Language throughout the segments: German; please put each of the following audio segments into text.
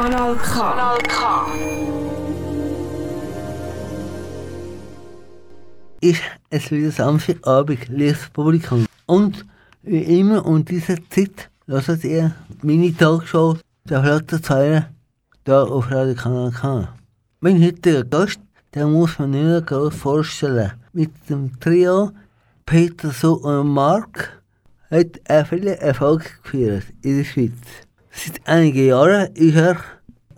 Kanal K. Kanal K. ist es wieder Samstagabend, liebes Publikum. Und wie immer um diese Zeit hört ihr meine Talkshow der Flotte Zeilen hier auf Radio Kanal K. Mein heutiger Gast, den muss man nicht mehr groß vorstellen. Mit dem Trio Peter So und Mark hat er viele Erfolge geführt in der Schweiz. Seit einigen Jahren ist er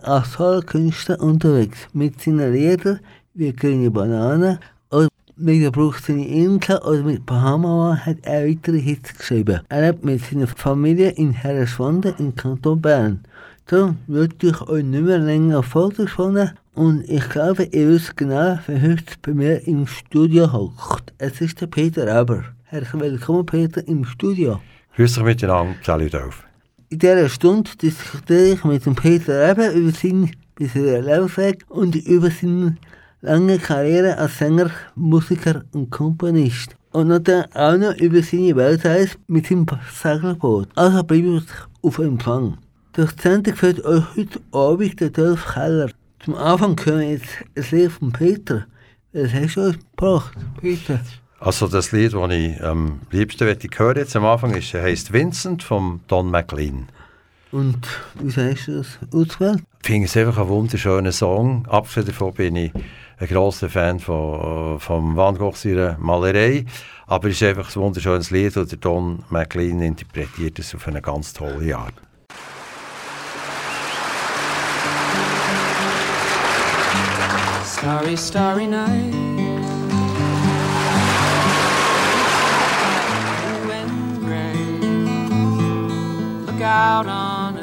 als Solokünstler unterwegs mit seinen Liedern wie Grüne Banane oder mit der Bruchseine Inka oder mit Bahama hat er weitere Hits geschrieben. Er lebt mit seiner Familie in Herreswande im Kanton Bern. Darum würde ich euch nicht mehr länger vorgesponnen und ich glaube, ihr wisst genau, wer heute bei mir im Studio hockt. Es ist der Peter Eber. Herzlich willkommen, Peter, im Studio. Grüß dich miteinander, salut auf. In dieser Stunde diskutiere ich mit dem Peter Eber über seinen bisherigen Lebensweg und über seine lange Karriere als Sänger, Musiker und Komponist. Und dann auch noch über seine Weltreise mit seinem Segelboot. Also bleibt auf Empfang. Durch die Sendung führt euch heute Abend der Dolph Keller. Zum Anfang hören wir jetzt ein Lied von Peter. Was hast du uns gebracht, Peter? Also das Lied, das ich am liebsten möchte hören jetzt am Anfang, ist, heisst Vincent von Don McLean. Und wie hast du das ausgewählt? Ich finde es einfach ein wunderschöner Song. Abgesehen davon bin ich ein grosser Fan von, von Van Gogh seiner Malerei. Aber es ist einfach ein wunderschönes Lied und der Don McLean interpretiert es auf eine ganz tolle Art. Starry, starry night.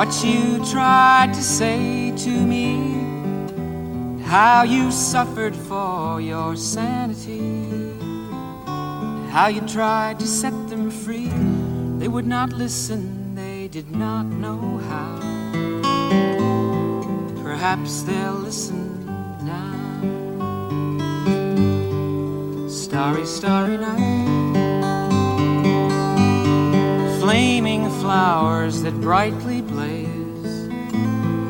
what you tried to say to me, how you suffered for your sanity, how you tried to set them free. They would not listen, they did not know how. Perhaps they'll listen now. Starry, starry night. Flaming flowers that brightly.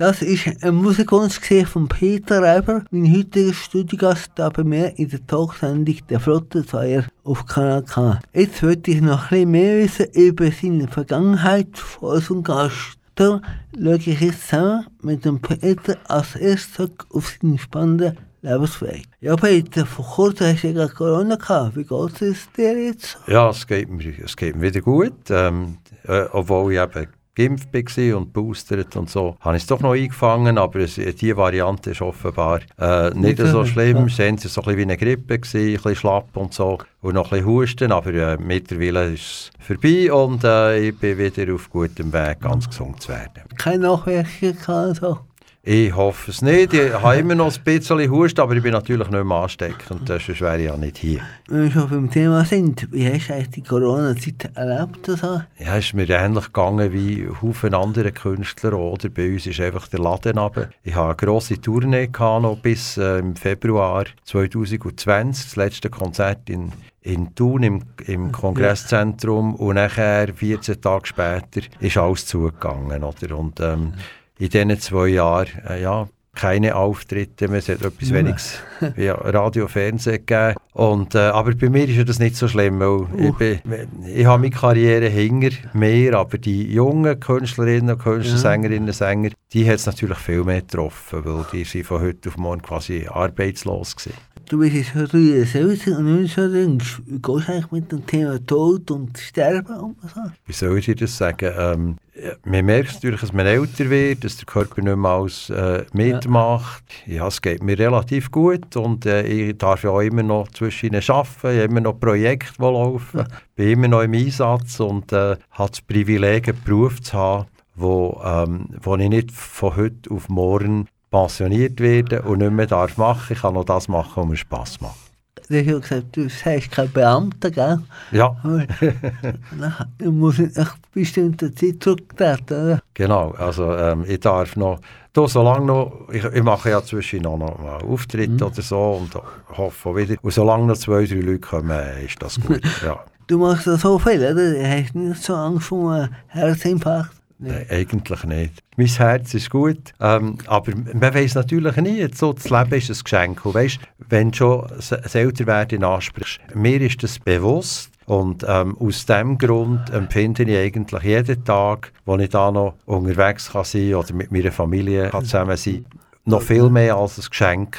Das ist ein Musikwunsch gewesen von Peter Reiber, mein heutiger Studiogast da bei mir in der Talksendung «Der Flottenzeier» auf Kanal K. Jetzt wollte ich noch ein bisschen mehr wissen über seine Vergangenheit von unserem Gast. Da schaue ich jetzt zusammen mit dem Peter als erstes auf seinen spannenden Lebensweg. Ja, Peter, vor kurzem hast du ja Corona gehabt. Wie geht es dir jetzt? Ja, es geht mir, es geht mir wieder gut. Ähm, äh, obwohl ich eben geimpft war und boostert und so, habe ich es doch noch eingefangen, aber es, die Variante ist offenbar äh, nicht so schlimm. ja. Es war so ein bisschen wie eine Grippe, gewesen, ein bisschen schlapp und so und noch ein bisschen Husten, aber äh, mittlerweile ist es vorbei und äh, ich bin wieder auf gutem Weg, ganz gesund zu werden. Keine Nachwirkungen gehabt? Ich hoffe es nicht. Ich habe immer noch ein bisschen Husten, aber ich bin natürlich nicht mehr ansteckend, sonst wäre ich ja nicht hier. Wenn wir schon beim Thema sind, wie hast du eigentlich die Corona-Zeit erlebt? Also? Ja, es ist mir ähnlich gegangen wie Haufen andere Künstler, oder? Bei uns ist einfach der Laden runter. Ich hatte eine grosse Tournee gehabt, noch bis äh, im Februar 2020, das letzte Konzert in, in Thun im, im Kongresszentrum und nachher, 14 Tage später, ist alles zugegangen, oder? Und ähm, in diesen zwei Jahren, äh, ja, keine Auftritte mehr, es hat etwas weniges ja, Radio, Fernsehen gegeben. Und, äh, aber bei mir ist ja das nicht so schlimm, weil ich, bin, ich habe meine Karriere hinter mir, aber die jungen Künstlerinnen und Künstler, Sängerinnen und Sänger, die hat es natürlich viel mehr getroffen, weil die sind von heute auf morgen quasi arbeitslos gewesen. Du bist jetzt schon 73 und nicht so denkst, wie gehst du eigentlich mit dem Thema Tod und Sterben um? Wie soll ich dir das sagen? Ähm, ja, man merkt natürlich, dass man älter wird, dass der Körper nicht mehr alles äh, mitmacht. Ja. es geht mir relativ gut und äh, ich darf ja auch immer noch zwischen ihnen arbeiten, ich habe immer noch Projekte, die laufen, bin immer noch im Einsatz und äh, habe das Privileg, einen Beruf zu haben, wo, ähm, wo ich nicht von heute auf morgen pensioniert werde und nicht mehr darf machen. Ich kann noch das machen, was mir Spass macht. Hast ja gesagt, du sagst kein Beamter, gell? Ja, na, nicht nach bestimmter Zeit zurücktreten, oder? Genau, also ähm, ich darf noch, da solange noch, ich, ich mache ja zwischen noch, noch mal Auftritte oder so und hoffe wieder, und solange noch zwei, drei Leute kommen, ist das gut, ja. Du machst ja so viel, oder? Du hast nicht so Angst vor einem Herzinfarkt. Nein, eigentlich nicht. Mein Herz ist gut, ähm, aber man weiß natürlich nie, so, das Leben ist ein Geschenk. Und weißt, wenn du schon das das Älterwerden ansprichst, mir ist das bewusst und ähm, aus diesem Grund empfinde ich eigentlich jeden Tag, wo ich da noch unterwegs kann sein oder mit meiner Familie kann zusammen sein noch viel mehr als ein Geschenk,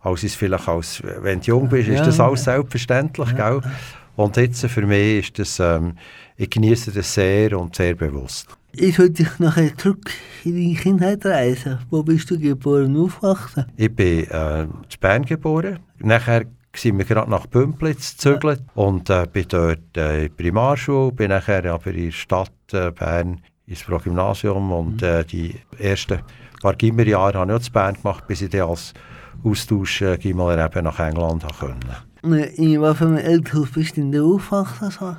als es vielleicht als, wenn du jung bist, ist das alles selbstverständlich, gell? Und jetzt für mich ist das, ähm, ich genieße das sehr und sehr bewusst. Ich wollte dich nachher zurück in deine Kindheit reisen. Wo bist du geboren und aufgewachsen? Ich bin äh, in Bern geboren. Nachher sind wir gerade nach Bümplitz gezögert und äh, bin dort äh, in die Primarschule, bin nachher aber in der Stadt äh, Bern ins Progymnasium und äh, die ersten paar Gimmerjahre habe ich auch in Bern gemacht, bis ich dann als Austausch äh, eben nach England können. Ne, In einem Elternhaus bist du denn aufgewachsen?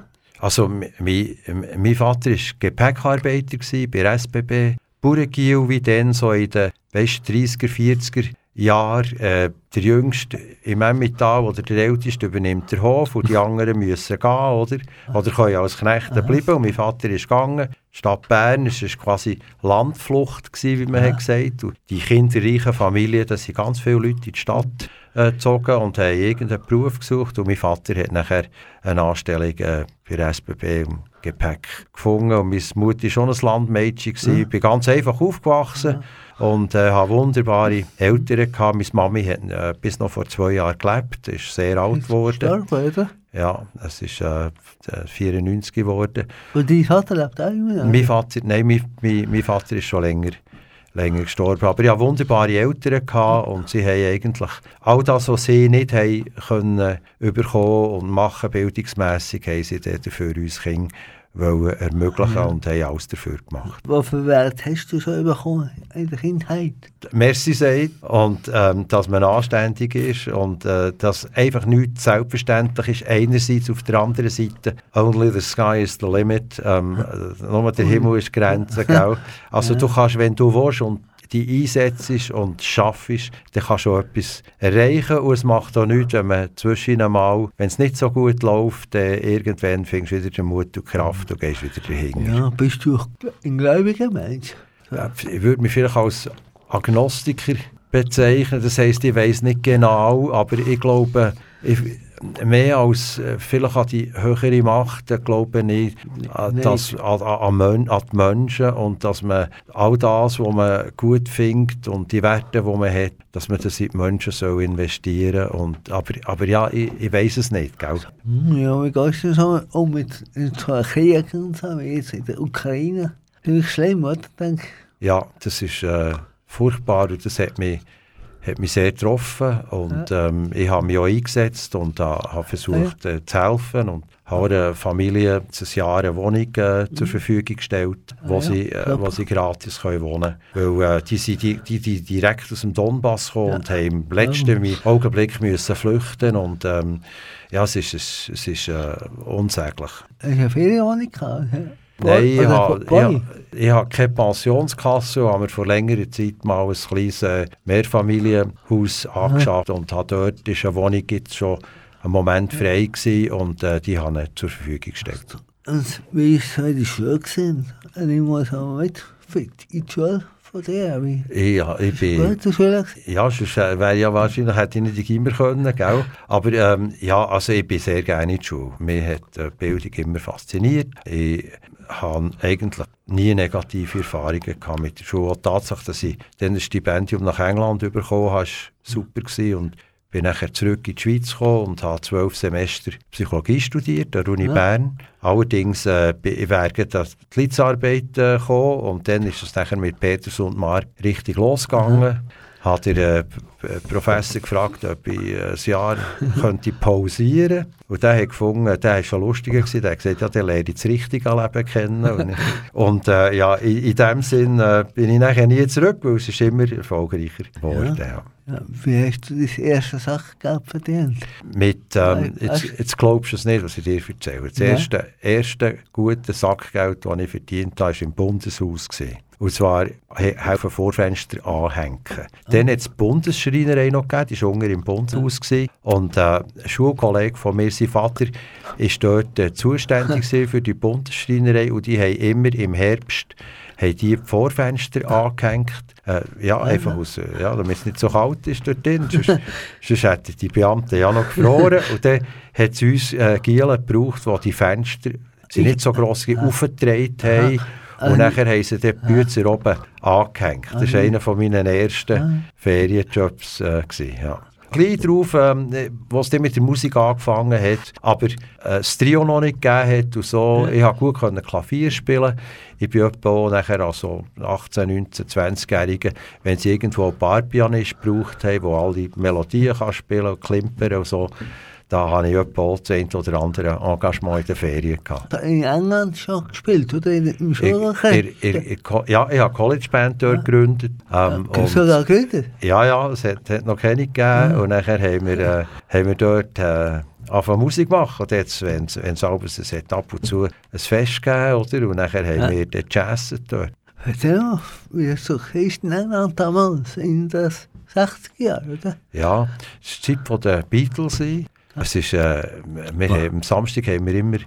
So? Also, mi- mi- m- mein Vater war Gepäckarbeiter bei der SBB. Bauerngiel wie dann, so in den weißt, 30er, 40er Jahren. Äh, der Jüngste im Emmental oder der Älteste übernimmt den Hof und die anderen müssen gehen, oder? Oder können als Knechte bleiben. Und mein Vater ist gegangen. Die Stadt Bern, es war quasi Landflucht, gewesen, wie man hat gesagt Und die kinderreichen Familien, da sind ganz viele Leute in die Stadt äh, gezogen und haben irgendeinen Beruf gesucht. Und mein Vater hat nachher eine Anstellung äh, der SBB im Gepäck gefunden. Und meine Mutter war schon ein Landmädchen. gewesen. Ich bin ganz einfach aufgewachsen und äh, habe wunderbare Eltern gehabt. Meine Mami hat äh, bis noch vor zwei Jahren gelebt, ist sehr alt geworden. Ja, es ist äh, 94 geworden. Und dein Vater lebt auch immer noch? Mein Vater, nein, mein, mein, mein Vater ist schon länger länger gestorben. Aber ich hatte wunderbare Eltern gehabt und sie haben eigentlich all das, was sie nicht haben können, bekommen und machen, bildungsmässig, haben sie dafür uns Kinder wollen ermöglichen ja. und haben alles dafür gemacht. Was für Wert hast du so bekommen in der Kindheit? Merci sagt und ähm, dass man anständig ist und äh, dass einfach nichts selbstverständlich ist. Einerseits, auf der anderen Seite, only the sky is the limit. Ähm, nur der Himmel ist die Grenze. Gell? Also ja. du kannst, wenn du willst und die einsetzt und schaffst, dann kannst du etwas erreichen. Und es macht auch nichts, wenn man zwischen einmal, wenn es nicht so gut läuft, dann irgendwann findest du wieder den Mut und Kraft und gehst wieder dahin. Ja, bist du ein gläubiger Mensch? Ich würde mich vielleicht als Agnostiker bezeichnen. Das heisst, ich weiß nicht genau, aber ich glaube, ich, mehr als äh, vielleicht an die höhere Macht, glaube ich, dass, an, an, an, die Menschen und dass man all das, was man gut findet und die Werte, die man hat, dass man das in die Menschen soll investieren soll. Aber, aber ja, ich, ich weiß es nicht. Gell? Hm, ja, wie geht es so mit so Kriegen und so, wie jetzt in der Ukraine? Das ist schlimm, oder? Ja, das ist äh, furchtbar und das hat mich hat mich sehr getroffen und ja. ähm, ich habe mich auch eingesetzt und habe versucht ja. äh, zu helfen und habe der Familie dieses Jahr eine Wohnung äh, zur mhm. Verfügung gestellt, wo, ah, sie, äh, wo sie gratis können wohnen können. Weil äh, die sind die, die, die direkt aus dem Donbass gekommen ja. und haben im letzten ja. Augenblick müssen flüchten und ähm, ja, es ist, es, es ist äh, unsäglich. Ich habe viele Wohnung gehabt. Nein, ich habe, ich, ich habe keine Pensionskasse und habe mir vor längerer Zeit mal ein kleines äh, Mehrfamilienhaus angeschafft und habe dort ist eine Wohnung jetzt schon einen Moment frei gewesen und äh, die habe ich zur Verfügung gestellt. Und wie war es in der Schule? Gewesen? Ich muss auch mit in die Schule von dir? Ja, ich bin... Ja, sonst äh, wäre ja wahrscheinlich, hätte ich nicht immer können, gell? Aber ähm, ja, also ich bin sehr gerne in die Schule. Mir hat die Bildung immer fasziniert. Ich habe eigentlich nie negative Erfahrungen gehabt mit der Schule. Die Tatsache, dass ich dann ein Stipendium nach England bekommen habe, war super gewesen und bin nachher zurück in die Schweiz gekommen und habe zwölf Semester Psychologie studiert an der Uni ja. Bern. Allerdings äh, ich wäre die Litzarbeit äh, gekommen und dann ist es nachher mit Peters und Mark richtig losgegangen. Ja hat der äh, Professor gefragt, ob ich ein Jahr könnte pausieren könnte. Und der hat gefunden, der war schon lustiger gewesen, der hat gesagt, ja, der lernt das richtige Leben kennen. und, äh, ja, in, in dem Sinn äh, bin ich nachher nie zurück, weil es ist immer erfolgreicher geworden. Ja. Ja. Ja, wie hast du das erste Sachgeld verdient? Mit, ähm, jetzt, jetzt glaubst du es nicht, was ich dir erzähle. Das erste, erste gute Sackgeld, das ich verdient habe, war im Bundeshaus. Gewesen. Und zwar helfen Vorfenster anhängen. Ah. Dann hat es die Bundesschreinerei noch gegeben, die war unten im Bundeshaus. Ja. Und äh, ein Schulkollege von mir, sein Vater, war dort äh, zuständig für die Bundesschreinerei und die haben immer im Herbst haben die, die Vorfenster angehängt. Äh, ja, ja, einfach aus, äh, ja, damit es nicht so kalt ist dort drin. sonst, sonst hätten die Beamten ja noch gefroren. Und dann hat es uns äh, Gielen gebraucht, die die Fenster sie nicht so gross aufgetragen haben. Und nachher haben sie den Bützer oben angehängt. Das war einer meiner ersten Ferienjobs. Äh, gewesen, ja. Gleich drauf, ähm, was dann mit der Musik angefangen hat, aber äh, das Trio noch nicht gegeben hat und so. Ja. Ich konnte gut können Klavier spielen. Ich bin etwa nachher also 18, 19, 20-Jährige, wenn sie irgendwo einen Barpianist gebraucht haben, der alle Melodien kann spielen und klimpern und so da habe ich etwa das ein oder andere Engagement in der Ferien gehabt. In England schon gespielt, oder? Im Schulrecht? Ja, ich habe College Band dort ja. gegründet. Ähm, ja, sogar gegründet? Ja, ja, es hat, hat noch keine gegeben. Ja. Und nachher haben wir, äh, haben wir dort äh, angefangen Musik machen. Und jetzt, wenn es abends, es hat ab und zu ein Fest gegeben, oder? Und nachher haben ja. wir den Jazz dort. Ja, wie so Christen England damals, in den 60er Jahren, oder? Ja, es war die Zeit der Beatles. Es ist, äh, wir haben, am Samstag haben wir immer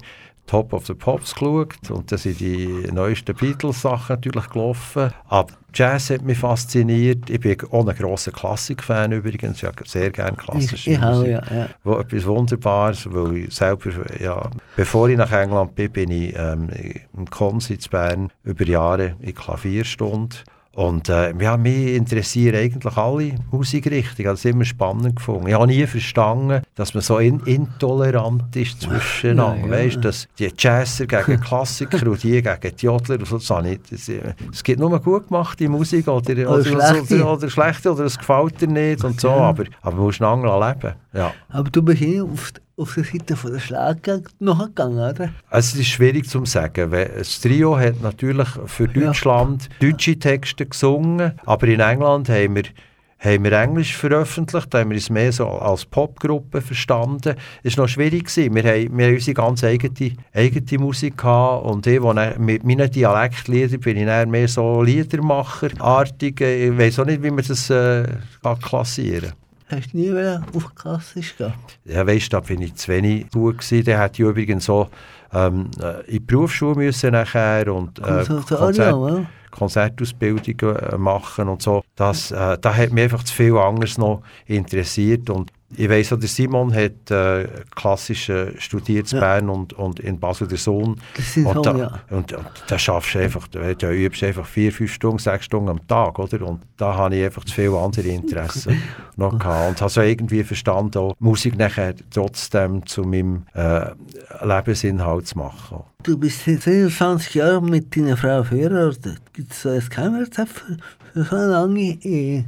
Top of the Pops geschaut und da sind die neuesten Beatles-Sachen natürlich gelaufen. Aber Jazz hat mich fasziniert. Ich bin auch ein grosser Klassik-Fan übrigens. Ich habe sehr gerne klassische ich, ich Musik. Ja, ja. Wo etwas Wunderbares, weil ich selber, ja, bevor ich nach England bin, bin ich ähm, im Konsitz Bern über Jahre in Klavierstunde Und äh, ja, mich interessieren eigentlich alle Musikrichtungen. Es immer spannend gefunden. Ich habe nie verstanden, dass man so in intolerant ist zwischeneinander. Ja, ja. Weißt, dass die Jazzer gegen Klassiker und die gegen die Jodler und so. Das habe das, es gibt nur gut gemachte Musik oder, oder, oder, schlechte. oder, oder schlechte oder es gefällt dir nicht und so. Ja. Aber, aber man muss einander leben. Ja. Aber du bist auf, auf der Seite von der Schlager nachgegangen, oder? Also, Es ist schwierig zu sagen. weil Das Trio hat natürlich für Ja. Deutschland deutsche Texte gesungen, aber in England haben wir, haben wir Englisch veröffentlicht, da haben wir es mehr so als Popgruppe verstanden. Es war noch schwierig. Gewesen. Wir haben, wir haben unsere ganz eigene, eigene Musik gehabt und ich, wo mit meinen Dialektliedern bin ich dann mehr so Liedermacher-artig. Ich weiß auch nicht, wie man das äh, klassieren kann. Hast du nie auf Klassisch gehen? Ja, weißt, da bin ich zu wenig gut gewesen. Der hat ja übrigens so ähm, äh, in die Berufsschule müssen nachher und äh, Konservatorium, oder? Konzertausbildungen äh, machen und so. Das, äh, da hat mich einfach zu viel anderes noch interessiert und ich weiss, auch, der Simon hat äh, klassisch äh, studiert in Ja. Bern und, und in Basel der Sohn. Und da, ja. und, und da schaffst du einfach, da, da übst du einfach vier, fünf Stunden, sechs Stunden am Tag, oder? Und da habe ich einfach zu viele andere Interessen noch gehabt. Und habe so irgendwie verstanden, auch Musik nachher trotzdem zu meinem äh, Lebensinhalt zu machen. Du bist seit 27 Jahren mit deiner Frau verheiratet. Gibt es so ein Geheimrezept für, für so eine lange Ehe?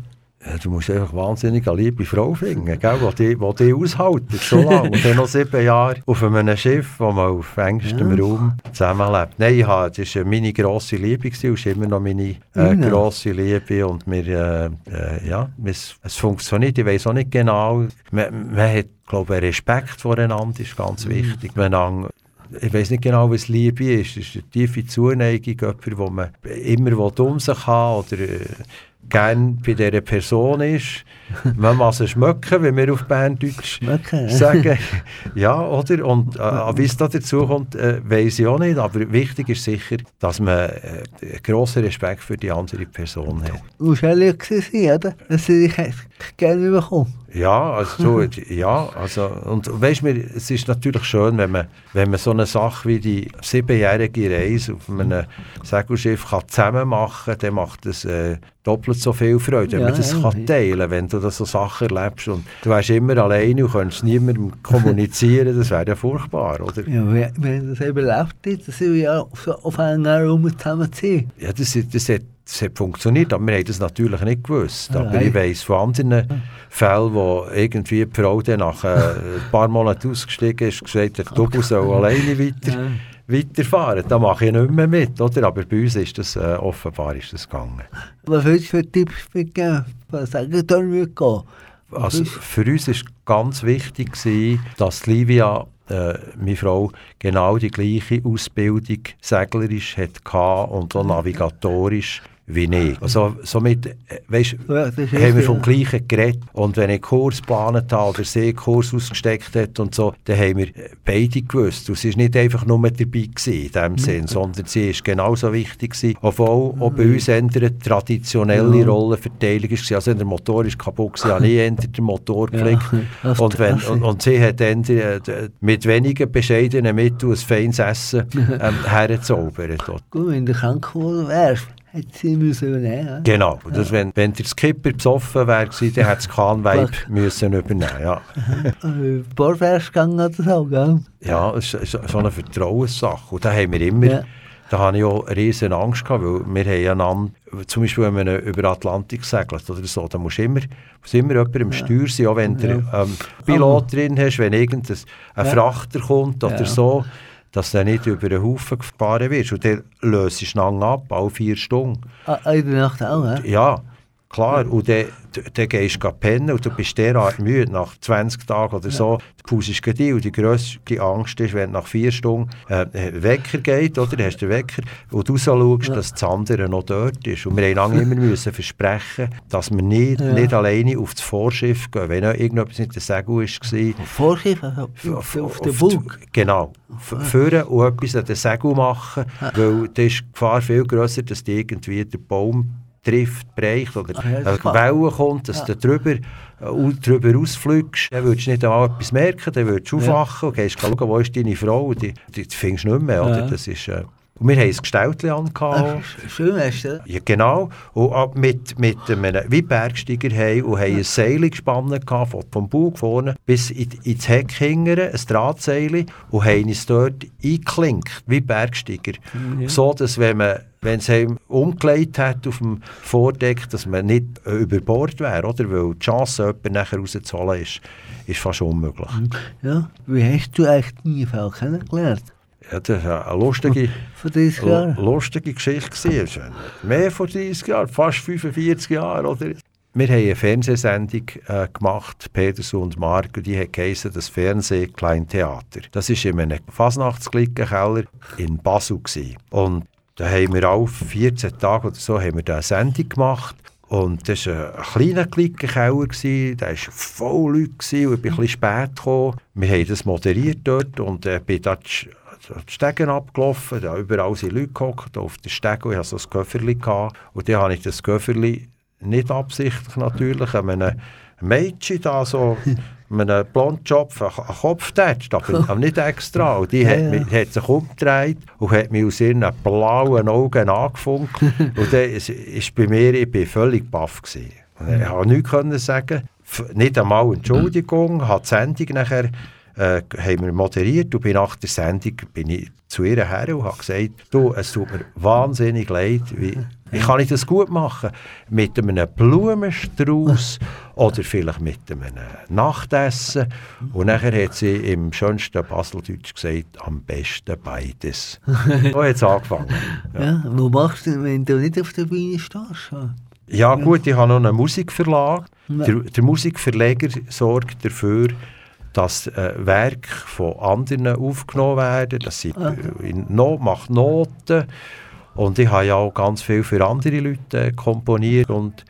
Ja, du musst einfach wahnsinnig eine liebe Frau finden, gell, die, die, die dich aushaltet, so lange. Und dann noch sieben Jahre auf einem Schiff, wo man auf engstem Ja. Raum zusammenlebt. Nein, ich habe, das war meine grosse Liebe und ist immer noch meine äh, grosse Liebe. Und wir, äh, äh, ja, es, es funktioniert, ich weiß auch nicht genau. Man, man hat, glaube ich, Respekt voreinander ist ganz wichtig. Wenn man ich weiß nicht genau, was Liebe ist. Es ist eine tiefe Zuneigung, jemand, wo man immer um sich haben oder äh, gerne bei dieser Person ist. Man muss es schmecken, wenn wir auf Berndeutsch Schmecken, sagen. ja, oder? Und äh, wie es da dazu kommt, äh, weiß ich auch nicht. Aber wichtig ist sicher, dass man äh, grossen Respekt für die andere Person hat. Du musst ehrlich sein, oder? Dass sie dich gerne bekommen. Ja, also, so, ja, also, und weißt du, es ist natürlich schön, wenn man, wenn man so eine Sache wie die siebenjährige Reise auf einem Segelschiff kann zusammen machen kann, dann macht es äh, doppelt so viel Freude, wenn Ja, man das ja, kann teilen wenn du da so Sachen erlebst und du wärst immer alleine und könntest niemandem kommunizieren, das wäre ja furchtbar, oder? Ja, haben das eben erlebt, dass wir ja auf, auf einer Raum zusammen sind. Ja, das, ist- das, hat, das hat funktioniert, aber wir haben das natürlich nicht gewusst. Aber nein. ich weiss von anderen Fällen, wo irgendwie die Frau dann nach äh, ein paar Monaten ausgestiegen ist, gesagt hat, du soll alleine weiter, weiterfahren. Da mache ich nicht mehr mit, oder? Aber bei uns ist das, äh, offenbar ist das gegangen. Was würdest du für Tipps mitgeben, was sagen würde gehen? Also für uns war ganz wichtig, gewesen, dass Livia, äh, meine Frau, genau die gleiche Ausbildung seglerisch hatte und auch navigatorisch wie ich. Also somit, äh, weisst, Ja, haben wir richtig, vom ja. Gleichen geredet. Und wenn ich Kurs geplant habe oder sie einen Kurs ausgesteckt hat und so, dann haben wir äh, beide gewusst. Und sie war nicht einfach nur dabei gewesen, in dem Sinn, sondern sie war genauso wichtig gewesen, obwohl auch bei uns eine traditionelle Ja. Rollenverteilung war. Also der Motor ist kaputt gewesen, habe ich eher den Motor Ja, geflickt. das- und, wenn, und, und sie hat die, die, mit wenigen bescheidenen Mitteln ein feines Essen ähm, hergezaubert. Gut, wenn du krank geworden wärst, hätte müssen übernehmen. ja. Genau. Das, wenn, wenn der Skipper besoffen wäre, dann hätte das Kahnweib Fuck. müssen übernehmen ja. Gegangen oder so, gell? ja, es ist so eine Vertrauenssache. Und da haben wir immer, Ja. da habe ich auch riesen Angst gehabt, weil wir haben einander, zum Beispiel wenn man über Atlantik segelt oder so, da muss immer, muss immer jemand im Steuer sein, auch wenn du ähm, Pilot drin hast, wenn irgendein ein Ja. Frachter kommt oder Ja. so, dass du nicht über den Haufen gefahren wirst. Und dann löst du lang ab, alle vier Stunden. Ah, in der Nacht auch, ja? Ja, klar. Und dann, dann gehst du pennen und du bist derart müde nach 20 Tagen oder so. Du pusest gleich die und die grösste Angst ist, wenn nach vier Stunden äh, ein Wecker geht, oder? Dann hast du den Wecker und du so schaust, dass das andere noch dort ist. Und wir haben lange immer müssen versprechen, dass wir nicht, Ja. nicht alleine auf das Vorschiff gehen. Wenn irgendetwas mit der Segel war, Vorschiff, also auf, auf den Bug. Genau. Führen und etwas an den Segel machen, weil da ist die Gefahr viel grösser, dass die irgendwie der Baum trifft, bricht oder Ah, ja, eine Welle kommt, dass Ja. du drüber, äh, drüber ausfliegst. Dann würdest du nicht einmal etwas merken, dann würdest du Ja. aufwachen und gehst schauen, wo ist deine Frau, die, die, findest du nicht mehr. Oder? Ja. Das ist, äh, Und wir haben ein Gestelltchen an. Ah, schön hast du. Ja, genau. Und mit, mit einem wie Bergsteiger haben und haben ein Seil gespannt gehabt, vom, Bug vorne bis in, ins Heck hingern, ein Drahtseil, und haben es dort eingeklinkt, wie Bergsteiger. Ja. So, dass wenn man wenn es umgelegt hat auf dem Vordeck, dass man nicht über Bord wäre, oder? Weil die Chance, jemanden nachher rauszuholen, ist, ist fast unmöglich. Ja, wie hast du eigentlich deine Frau kennengelernt? Ja, das war eine lustige, Vor 30 Jahren? lustige Geschichte. gewesen. Mehr von 30 Jahren, fast 45 Jahre. Oder? Wir haben eine Fernsehsendung äh, gemacht, Peterson und Mark, und die hat geheißen, das Fernseh-Kleintheater. Das war in einem Fasnachtsklickenkeller in Basel. Gewesen. Und da haben wir auch 14 Tage oder so haben wir eine Sendung gemacht. Und das war ein kleiner Klickenkeller, der war voll Leute gewesen, und ich bin bisschen spät gekommen. Wir haben das moderiert dort und äh, bin da die die Stegen abgelaufen, da überall sind Leute gehockt, auf den Stegen, ich hatte so ein Köfferli und dann habe ich das Köfferli nicht absichtlich natürlich, einem Mädchen da so, einem Blondschopf an den Kopf getatscht, aber, aber nicht extra. Und die Ja, hat, ja. mich, hat sich umgedreht und hat mich aus ihren blauen Augen angefunkt. und dann ist, ist bei mir, ich bin völlig baff gewesen. Ich konnte nichts sagen, nicht einmal Entschuldigung, hat die Sendung nachher äh, haben wir moderiert und bin nach der Sendung bin ich zu ihr her und habe gesagt, du, es tut mir wahnsinnig leid, wie, ich kann nicht das gut machen mit einem Blumenstrauß oder vielleicht mit einem Nachtessen. Und nachher hat sie im schönsten Baseldeutsch gesagt, am besten beides. so hat es angefangen. Ja. wo machst du wenn du nicht auf der Bühne stehst? Ja gut, ich habe noch einen Musikverlag. Ja. Der, der Musikverleger sorgt dafür, dass äh, Werke von anderen aufgenommen werden. Das sind, Ah. äh, in no macht Noten. Und ich habe ja auch ganz viel für andere Leute äh, komponiert und,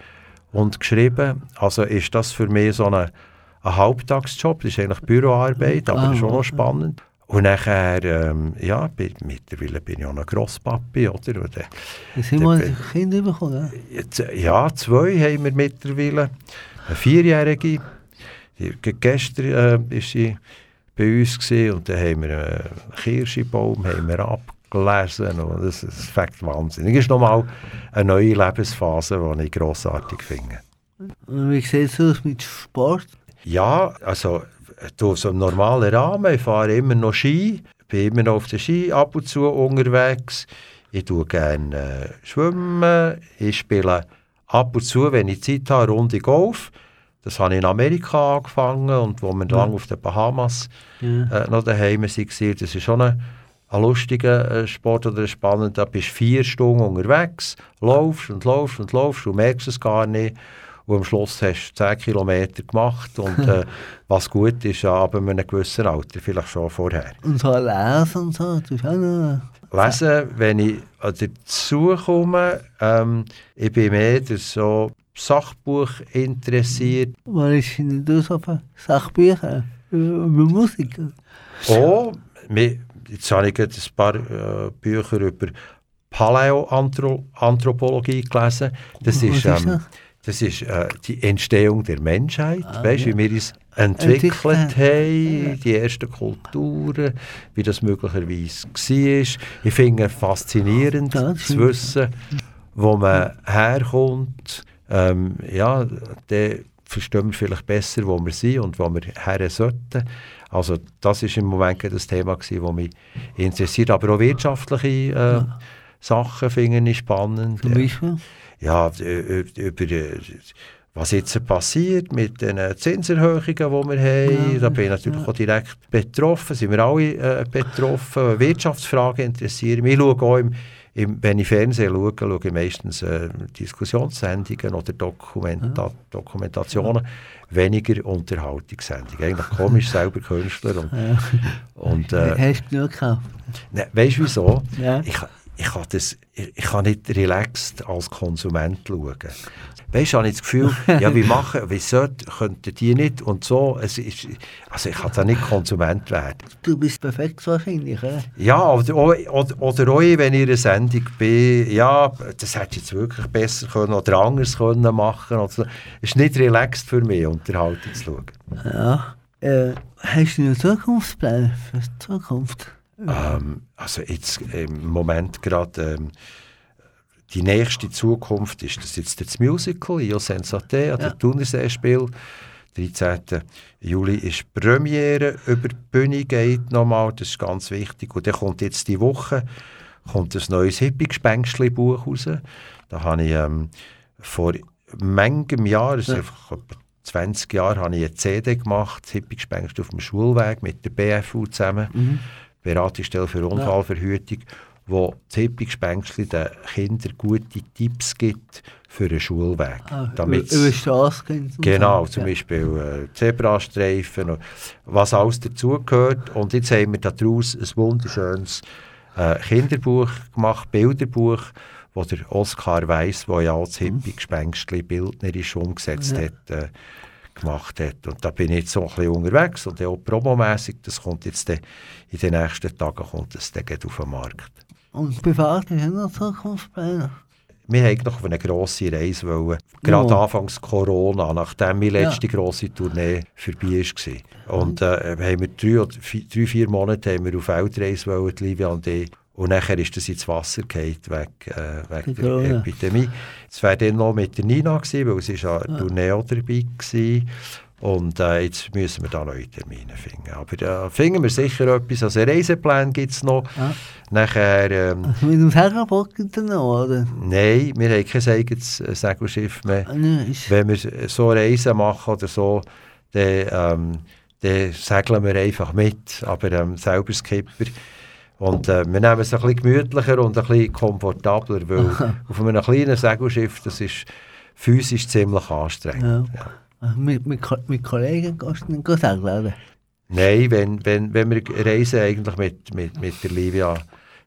und geschrieben. Also ist das für mich so eine, ein Halbtagsjob. Das ist eigentlich Büroarbeit, aber Ah, schon noch okay. spannend. Und nachher, ähm, ja, bin, mittlerweile bin ich auch ein Grosspapi, oder? Und, äh, wir ein Kind bekommen. Ja, zwei haben wir mittlerweile. Eine Vierjährige. Gestern äh, ist sie bei uns gewesen, und dann haben wir einen Kirschbaum haben wir abgelesen. Und das, das fängt wahnsinnig. Das ist nochmal eine neue Lebensphase, die ich grossartig finde. Und wie sieht es aus mit Sport? Ja, also du, so im normalen Rahmen. Ich fahre immer noch Ski, bin immer noch auf der Ski ab und zu unterwegs. Ich tue gerne äh, schwimmen. Ich spiele ab und zu, wenn ich Zeit habe, Runde Golf. Das habe ich in Amerika angefangen und wo wir lange auf den Bahamas Ja. äh, noch daheim waren. Das ist schon ein, ein lustiger äh, Sport oder ein spannender. Da bist du vier Stunden unterwegs, laufst und laufst und laufst und merkst es gar nicht. Und am Schluss hast du 10 Kilometer gemacht und äh, was gut ist, ja, ab einem gewissen Alter, vielleicht schon vorher. Und so lesen und so, das ist auch noch... Lesen, wenn ich dazu komme, ähm, ich bin mehr der so Sachbuch interessiert. Was ist du so für Sachbücher über Musik? Oh, jetzt habe ich ein paar äh, Bücher über Paläoanthropologie gelesen. Das ist, ist ähm, das? das ist äh, die Entstehung der Menschheit. Ah, weißt du, ja. wie wir uns entwickelt haben, die ersten Kulturen, wie das möglicherweise war. Ich finde es faszinierend zu stimmt. wissen, wo man herkommt. Ähm, ja, dann verstehen wir vielleicht besser, wo wir sind und wo wir her sollten. Also das ist im Moment das Thema, gewesen, das mich interessiert. Aber auch wirtschaftliche äh, Sachen finde ich spannend. Zum Beispiel? Ja, über äh, was jetzt passiert mit den Zinserhöhungen, die wir haben. Ja, da bin ich natürlich ja. auch direkt betroffen. Sind wir alle äh, betroffen. Wirtschaftsfragen interessieren mich. Ich schaue auch im, im, wenn ich Fernsehen schaue, schaue ich meistens äh, Diskussionssendungen oder Dokumenta Dokumentationen, weniger Unterhaltungssendungen. Eigentlich komisch, selber Künstler. Und, und, äh, Hast du genug gekauft? ne, weißt du wieso? Ja. Ich, ich, kann das, ich, kann nicht relaxed als Konsument schauen. Weißt du, habe ich das Gefühl, ja, wie machen, wieso könnten die nicht und so. Es ist, also ich kann da nicht Konsument werden. Du bist perfekt wahrscheinlich, oder? Ja, oder, oder, oder auch wenn ich in einer Sendung bin, ja, das hätte ich jetzt wirklich besser können oder anders können machen. Oder so. Es ist nicht relaxed für mich, Unterhaltung zu schauen. Ja. Äh, hast du noch Zukunftspläne für die Zukunft? Ähm, also jetzt im Moment gerade ähm, die nächste Zukunft ist das jetzt das Musical «Io Sensate» an Ja. der Thunerseespiel. 13. Juli ist die Premiere, über die Bühne geht nochmal, das ist ganz wichtig. Und dann kommt jetzt die Woche kommt ein neues Hippie-Gespenstli-Buch raus. Da habe ich ähm, vor manchem Jahr, das ist Ja. einfach etwa 20 Jahre, habe ich eine CD gemacht, das Hippie-Gespenst auf dem Schulweg mit der BFU zusammen, Mhm. Beratungsstelle für Unfallverhütung, wo das Hippie-Gespenstli den Kindern gute Tipps gibt für einen Schulweg. Ah, damit über, über die Straße gehen. und Genau, so. zum Ja. Beispiel äh, Zebrastreifen, und was alles dazugehört. Und jetzt haben wir daraus ein wunderschönes äh, Kinderbuch gemacht, Bilderbuch, wo der Oskar Weiss, der ja auch das Hippie-Gespenstli bildnerisch umgesetzt Ja. hat, äh, gemacht hat. Und da bin ich jetzt so ein bisschen unterwegs und auch promomässig, das kommt jetzt in den nächsten Tagen kommt das dann auf den Markt. Und privat ist ja noch Zukunftspläne. Wir wollten noch auf eine grosse Reise, wollen, gerade Ja. anfangs Corona, nachdem meine letzte grosse Tournee vorbei war. Und äh, haben wir drei, vier, drei, vier Monate haben wir auf Weltreise wollen, die Livia und ich. Und nachher ist das ins Wasser gefallen, wegen, äh, wegen der Corona. Epidemie. Es wäre dann noch mit der Nina gewesen, weil sie war Tournee auch dabei war. Und äh, jetzt müssen wir da neue Termine finden. Aber äh, finden wir sicher etwas. Also Reiseplan gibt es noch. Ja. Nachher... Ähm, Also mit dem Segelboot noch, oder? Nein, wir haben kein eigenes äh, Segelschiff mehr. Ah, Wenn wir so Reisen machen oder so, dann, ähm, dann segeln wir einfach mit, aber ähm, selber Skipper. Und äh, wir nehmen es ein bisschen gemütlicher und ein bisschen komfortabler, weil auf einem kleinen Segelschiff, das ist physisch ziemlich anstrengend. Ja. Ja. Mit, mit, mit Kollegen gehst du nicht segeln, oder? Nein, wenn, wenn, wenn wir reisen eigentlich mit, mit, mit der Livia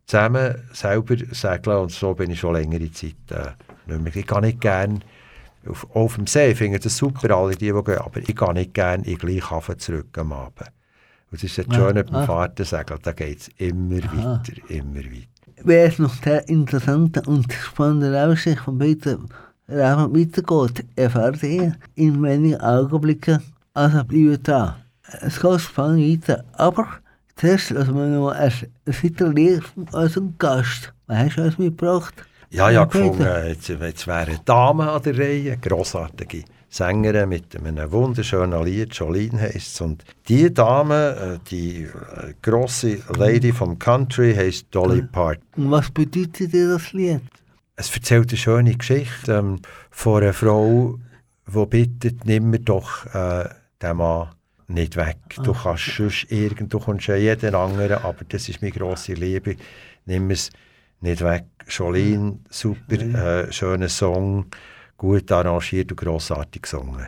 zusammen selber segeln und so bin ich schon längere Zeit äh, nicht mehr. Ich gehe nicht gerne auf, auf dem See, ich finde das super, alle die, die gehen, aber ich gehe nicht gerne in den gleichen Hafen zurück am Abend. Und das ist das Ja, Schöne beim ah. Fahrtensegeln, da geht es immer weiter, immer weiter. Wäre es noch sehr interessant und spannende Aussicht von Peter Rahmen weitergeht, erfahrt ihr in wenigen Augenblicken. Also bleibt dran. Es geht spannend weiter, aber zuerst lassen wir noch ein Viertel von unserem Gast. Was hast du uns mitgebracht? Ja, ja, gefunden, jetzt, jetzt wäre eine Dame an der Reihe, eine grossartige Sängerin mit einem wunderschönen Lied, Jolene heisst es. Und die Dame, äh, die äh, grosse Lady vom Country, heisst Dolly Parton. Und was bedeutet dir das Lied? Es erzählt eine schöne Geschichte ähm, von einer Frau, die bittet, nimm mir doch äh, den Mann nicht weg. Du kannst sonst irgend, du kommst ja jeden anderen, aber das ist meine grosse Liebe. Nimm es nicht weg. Jolene, super, äh, schöner Song, gut arrangiert und grossartig gesungen.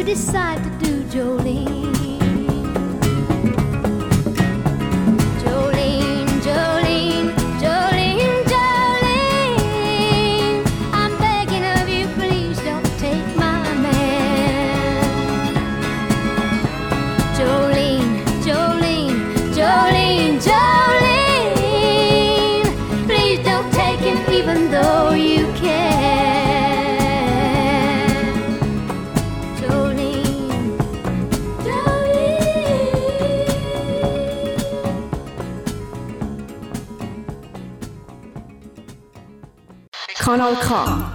You decide to do, Jolene. K.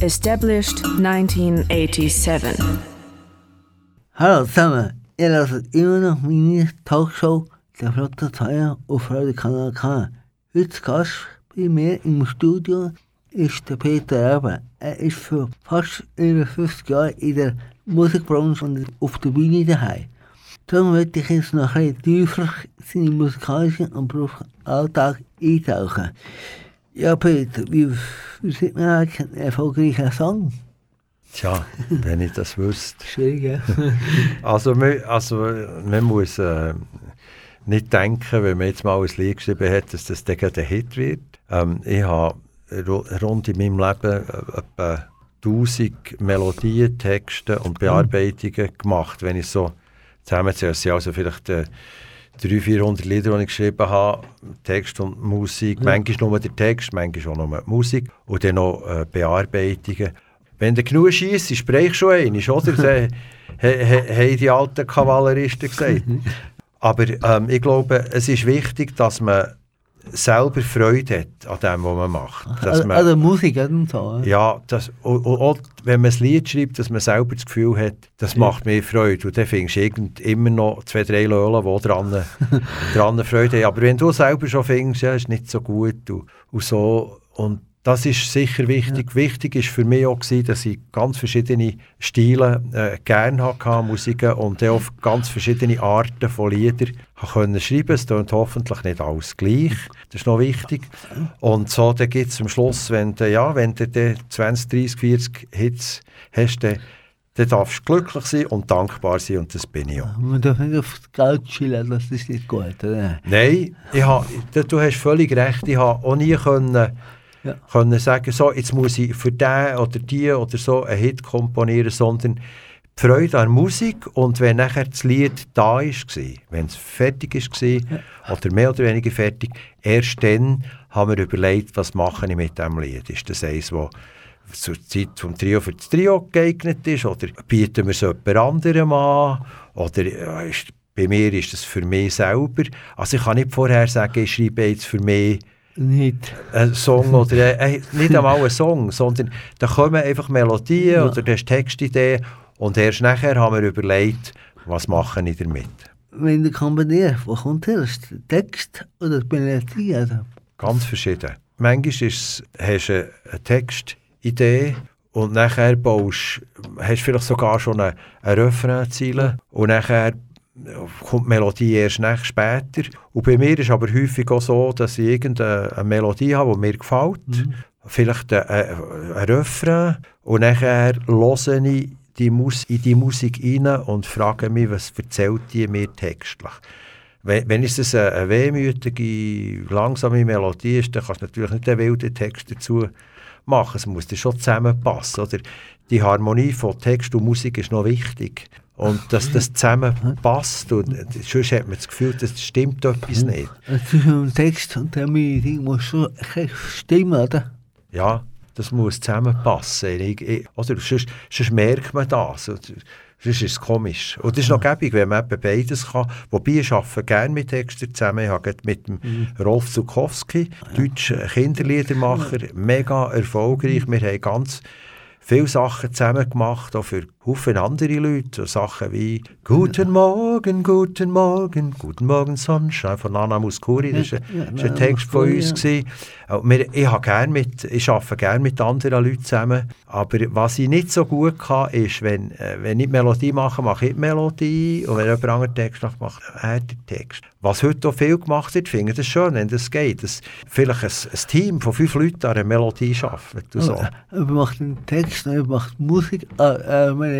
Established 1987. Hallo zusammen, ihr hört immer noch meine Talkshow «Der flotte Zweier» auf Radio Kanal K. Heute Gast bei mir im Studio ist der Peter Erbe. Er ist für fast über 50 Jahre in der Musikbranche und auf der Bühne daheim. Darum möchte ich jetzt noch ein bisschen tiefer in seinen musikalischen und beruflichen Alltag eintauchen. Ja, Peter, wie, wie sieht man eigentlich einen erfolgreichen Song? Tja, wenn ich das wüsste. Schwierig, ja? Also, man, also, man muss äh, nicht denken, wenn man jetzt mal ein Lied geschrieben hat, dass das dann gleich ein Hit wird. Ähm, ich habe ru- rund in meinem Leben äh, etwa 1000 Melodien, Texte und Bearbeitungen gemacht. Wenn ich so zusammenzähle, es sind also vielleicht äh, 300, 400 Lieder, die ich geschrieben habe, Text und Musik. Manchmal nur der Text, manchmal auch nur die Musik. Und dann noch äh, Bearbeitungen. Wenn du genug schießt, sprich schon einmal, oder? He- haben die alten Kavalleristen gesagt. Aber ähm, ich glaube, es ist wichtig, dass man selber Freude hat an dem, was man macht. Dass Also, man, also Musik und so. ja. das, und, und auch, wenn man ein Lied schreibt, dass man selber das Gefühl hat, das macht mir Freude. Und dann findest du irgend immer noch zwei, drei Leute, die dran, dran Freude haben. Aber wenn du selber schon findest, ja, ist nicht so gut und, und so. Und das ist sicher wichtig. Wichtig ist für mich auch, gewesen, dass ich ganz verschiedene Stile äh, gerne hatte, Musiken, und auch ganz verschiedene Arten von Liedern können schreiben. Es klingt hoffentlich nicht alles gleich. Das ist noch wichtig. Und so, dann gibt es am Schluss, wenn du, ja, wenn du dann 20, 30, 40 Hits hast, dann, dann darfst du glücklich sein und dankbar sein und das bin ich auch. Man darf nicht auf das Geld chillen, das ist nicht gut. Oder? Nein, ich ha, du du hast völlig recht. Ich habe auch nie können, Ja. können sagen, so, jetzt muss ich für den oder die oder so einen Hit komponieren, sondern die Freude an Musik und wenn nachher das Lied da ist, wenn es fertig ist oder mehr oder weniger fertig, erst dann haben wir überlegt, was mache ich mit dem Lied. Ist das eins, das zur Zeit vom Trio für das Trio geeignet ist oder bieten wir es jemand anderem an oder ja, ist, bei mir ist das für mich selber. Also ich kann nicht vorher sagen, ich schreibe jetzt für mich Nicht. einen Song oder äh, nicht einmal einen Song, sondern da kommen einfach Melodien Ja. oder du hast Textideen und erst nachher haben wir überlegt, was mache ich damit. Wenn du kombinierst, wo kommt erst? Text oder die Melodie? Also, Ganz verschieden. Manchmal ist es, hast du eine Textidee und nachher baust, hast du vielleicht sogar schon eine, eine Refrainziele und nachher kommt die Melodie erst nach später. Und bei mir ist aber häufig auch so, dass ich irgendeine eine Melodie habe, die mir gefällt. Vielleicht ein, ein, Refrain und nachher höre ich die Mus in die Musik rein und frage mich, was erzählt die mir textlich. Wenn, wenn es eine, eine wehmütige, langsame Melodie ist, dann kannst du natürlich nicht einen wilden Text dazu machen. Es muss dann schon zusammenpassen. Oder? Die Harmonie von Text und Musik ist noch wichtig. Und dass das zusammenpasst. Und sonst hat man das Gefühl, das stimmt etwas nicht. zwischen Text und der Melodie muss schon stimmen, oder? Ja, das muss zusammenpassen. Ich, ich, oder sonst, sonst merkt man das. Sonst ist es komisch. Und das ist noch gäbig, wenn man eben beides kann. Wobei ich arbeite gerne mit Textern zusammen. Ich habe mit dem Rolf Zukowski, deutscher Kinderliedermacher, mega erfolgreich. Wir haben ganz viele Sachen zusammen gemacht, auch für Haufen andere Leute, Sachen wie «Guten Morgen, guten Morgen, guten Morgen Sonnenschein» von Nana Muscuri, das war Ja, ein, ja, ein Text von uns. ja. Auch wir- Ich, gern mit, ich arbeite gerne mit anderen Leuten zusammen, aber was ich nicht so gut kann, ist, wenn, äh, wenn ich die Melodie mache, mache ich die Melodie und wenn jemand anderen Text macht, macht er den Text. Was heute auch viel gemacht wird, finde ich das schön, wenn das geht, dass vielleicht ein, ein Team von fünf Leuten an einer Melodie arbeitet. So. Er macht den Text, macht Musik, äh, äh,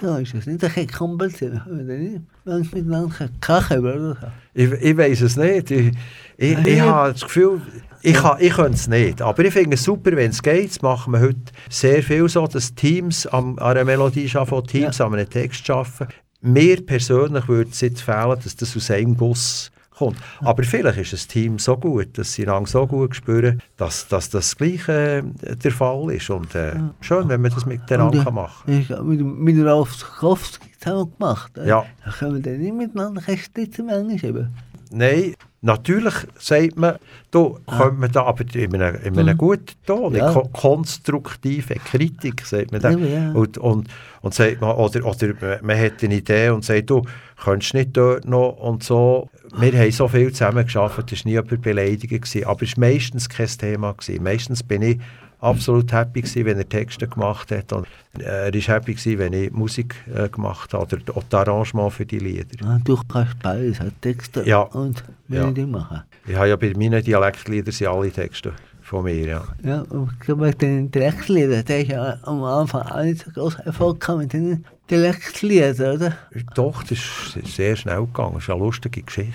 so. Ist das nicht ein bisschen kompliziert? Wenn er nicht manchmal miteinander kachen oder. Ich, ich weiß es nicht. Ich, ich, ich Ja. habe das Gefühl, ich, kann- ich könnte es nicht. Aber ich finde es super, wenn es geht. Das machen wir heute sehr viel so, dass Teams am, an einer Melodie arbeiten, Teams an einem Text arbeiten. Mir persönlich würde es jetzt fehlen, dass das aus einem Guss kommt. Aber vielleicht ist das Team so gut, dass sie lang so gut spüren, dass, dass das Gleiche äh, der Fall ist. Und äh, schön, wenn man das miteinander Und, kann äh, machen Ich habe mit, mit Ralf Skowski zusammen gemacht. äh. Ja. Da können wir dann nicht miteinander stitzen, manchmal eben. Nein, natürlich sagt man, da könnte man da, aber in einem, in einem guten Ton, Ja. ko konstruktive Kritik, sagt man da. Eben, ja. Und, und, und sagt man, oder, oder man- hat eine Idee und sagt, du könntest nicht dort noch und so. Wir haben so viel zusammen geschafft, es war nie jemand beleidigt, gewesen, aber es war meistens kein Thema. Gewesen. Meistens bin ich absolut happy gewesen, wenn er Texte gemacht hat und äh, er war happy gewesen, wenn ich Musik äh, gemacht habe oder auch das Arrangement für die Lieder. Ja, du kannst beides, halt Texte Ja. und Ja. Melodie machen. Ich habe ja bei meinen Dialektliedern sind alle Texte von mir, ja. Ja, und mit den Dialektliedern, der ist ja am Anfang auch nicht so groß Erfolg gehabt mit den Dialektliedern, oder? Doch, das ist sehr schnell gegangen. Das ist eine lustige Geschichte.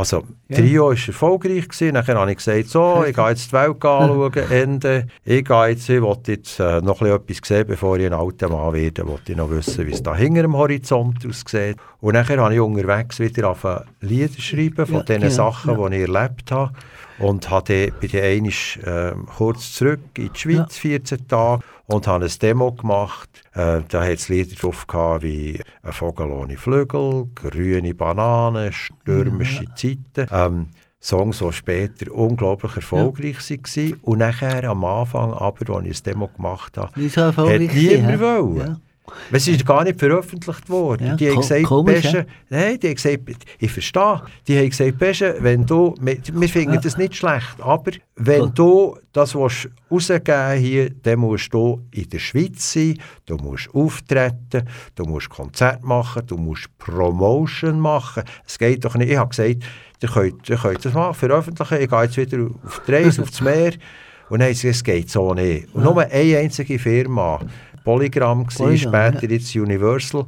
Also, Ja. Trio war erfolgreich. Gewesen. Nachher habe ich gesagt, so, ich gehe jetzt die Welt anschauen, Ende. Ich gehe jetzt, ich will jetzt äh, noch etwas sehen, bevor ich ein alter Mann werde. Wollte ich noch wissen, wie es da hinter dem Horizont aussieht. Und nachher habe ich unterwegs wieder angefangen, Lieder schreiben von Ja, den genau, Sachen, ja. die ich erlebt habe. Und habe bei den einmal ähm, kurz zurück in die Schweiz, 14 Tage, und habe ein Demo gemacht. Äh, da hat es Lieder drauf gehabt, wie «Ein Vogel ohne Flügel», «Grüne Bananen», «Stürmische Zeiten». Ähm, Songs, die später unglaublich erfolgreich waren. Und nachher am Anfang, aber, als ich ein Demo gemacht habe, hat erfolgreich niemand hä? wollen. Ja. Es ist gar nicht veröffentlicht worden. Ja, die haben gesagt, komisch, Besche, nein, die haben gesagt, ich verstehe, die haben gesagt, Besche, wenn du, wir, finden Ja. das nicht schlecht, aber wenn Gut. du das willst rausgeben hier, dann musst du in der Schweiz sein, du musst auftreten, du musst Konzerte machen, du musst Promotion machen. Es geht doch nicht, ich habe gesagt, ihr könnt, ihr könnt das machen, veröffentlichen, ich gehe jetzt wieder auf die Reise, aufs Meer. Und dann es geht so nicht. Und nur eine einzige Firma, Polygram, Polygram, später jetzt Universal,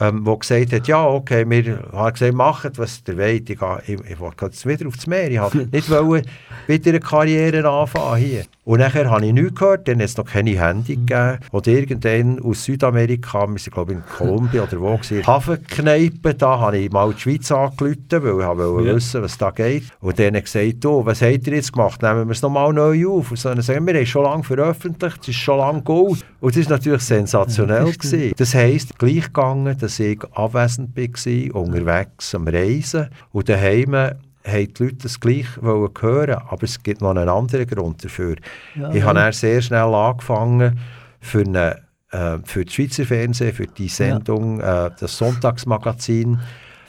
ähm, wo gesagt hat, ja, okay, wir haben gesagt, macht, was ihr wollt. Ich, gehe- ich, ich will jetzt wieder aufs Meer. Ich wollte nicht wollen, wieder eine Karriere anfangen hier. Und nachher habe ich nichts gehört, dann hat es noch keine Handy gegeben. Und irgendwann aus Südamerika, wir sind glaube ich in Kolumbien oder wo, gewesen, Hafenkneipe, da habe ich mal die Schweiz angerufen, weil ich wollte Ja. wissen, was da geht. Und dann gesagt, du, was habt ihr jetzt gemacht? Nehmen wir es nochmal neu auf. Und dann sagen wir, wir haben schon lange veröffentlicht, es ist schon lange gut. Und das war natürlich sensationell. Ja, das gewesen. Das heisst, gleich gegangen, dass ich abwesend war, unterwegs am Reisen. Und daheim haben die Leute das gleich hören aber es gibt noch einen anderen Grund dafür. Ja, ich ja. habe dann sehr schnell angefangen, für, eine, äh, für das Schweizer Fernsehen, für die Sendung, äh, das Sonntagsmagazin,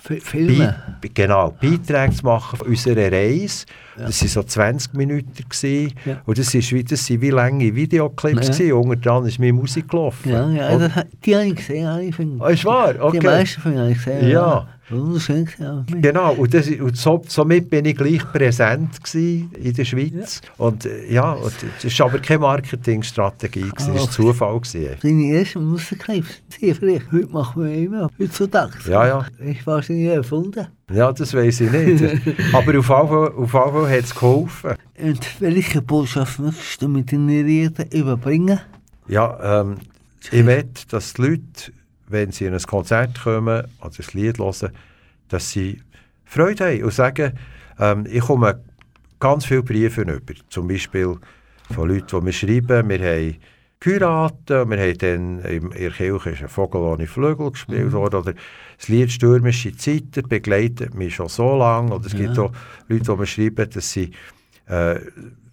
Fi- Filme. Be genau, Beiträge zu machen von unserer Reise. Das waren so 20 Minuten. Gewesen. Ja. Und das, ist, wie- das sind wie lange Videoclips. Ja. gewesen. Unter dran ist meine Musik gelaufen. Ja, ja, Und- das, die habe ich gesehen. habe Ich finde, Ah, ist wahr? Okay. Die meisten von habe ich gesehen. Ja. Wunderschön. Genau, und, das, und so, somit bin ich gleich präsent gewesen in der Schweiz. Und äh, ja, und das war aber keine Marketingstrategie, das war Ah, Zufall. Gewesen. Seine ersten Musikclips, sehr vielleicht. Heute machen wir immer, heutzutage. Ja, ja. Ich war sie nie erfunden. Ja, das weiß ich nicht. aber auf jeden Fall, hat es geholfen. Und welche Botschaft möchtest du mit den Reden überbringen? Ja, ähm, ich möchte, dass die Leute, wenn sie in ein Konzert kommen oder ein Lied hören, dass sie Freude haben und sagen, ähm, ich komme ganz viele Briefe über. Zum Beispiel von Leuten, die mir schreiben, wir haben geheiratet, wir haben dann in der Kirche ist ein Vogel ohne Flügel gespielt worden, oder das Lied «Stürmische Zeiten» begleitet mich schon so lange, oder es gibt Ja. auch Leute, die mir schreiben, dass sie äh,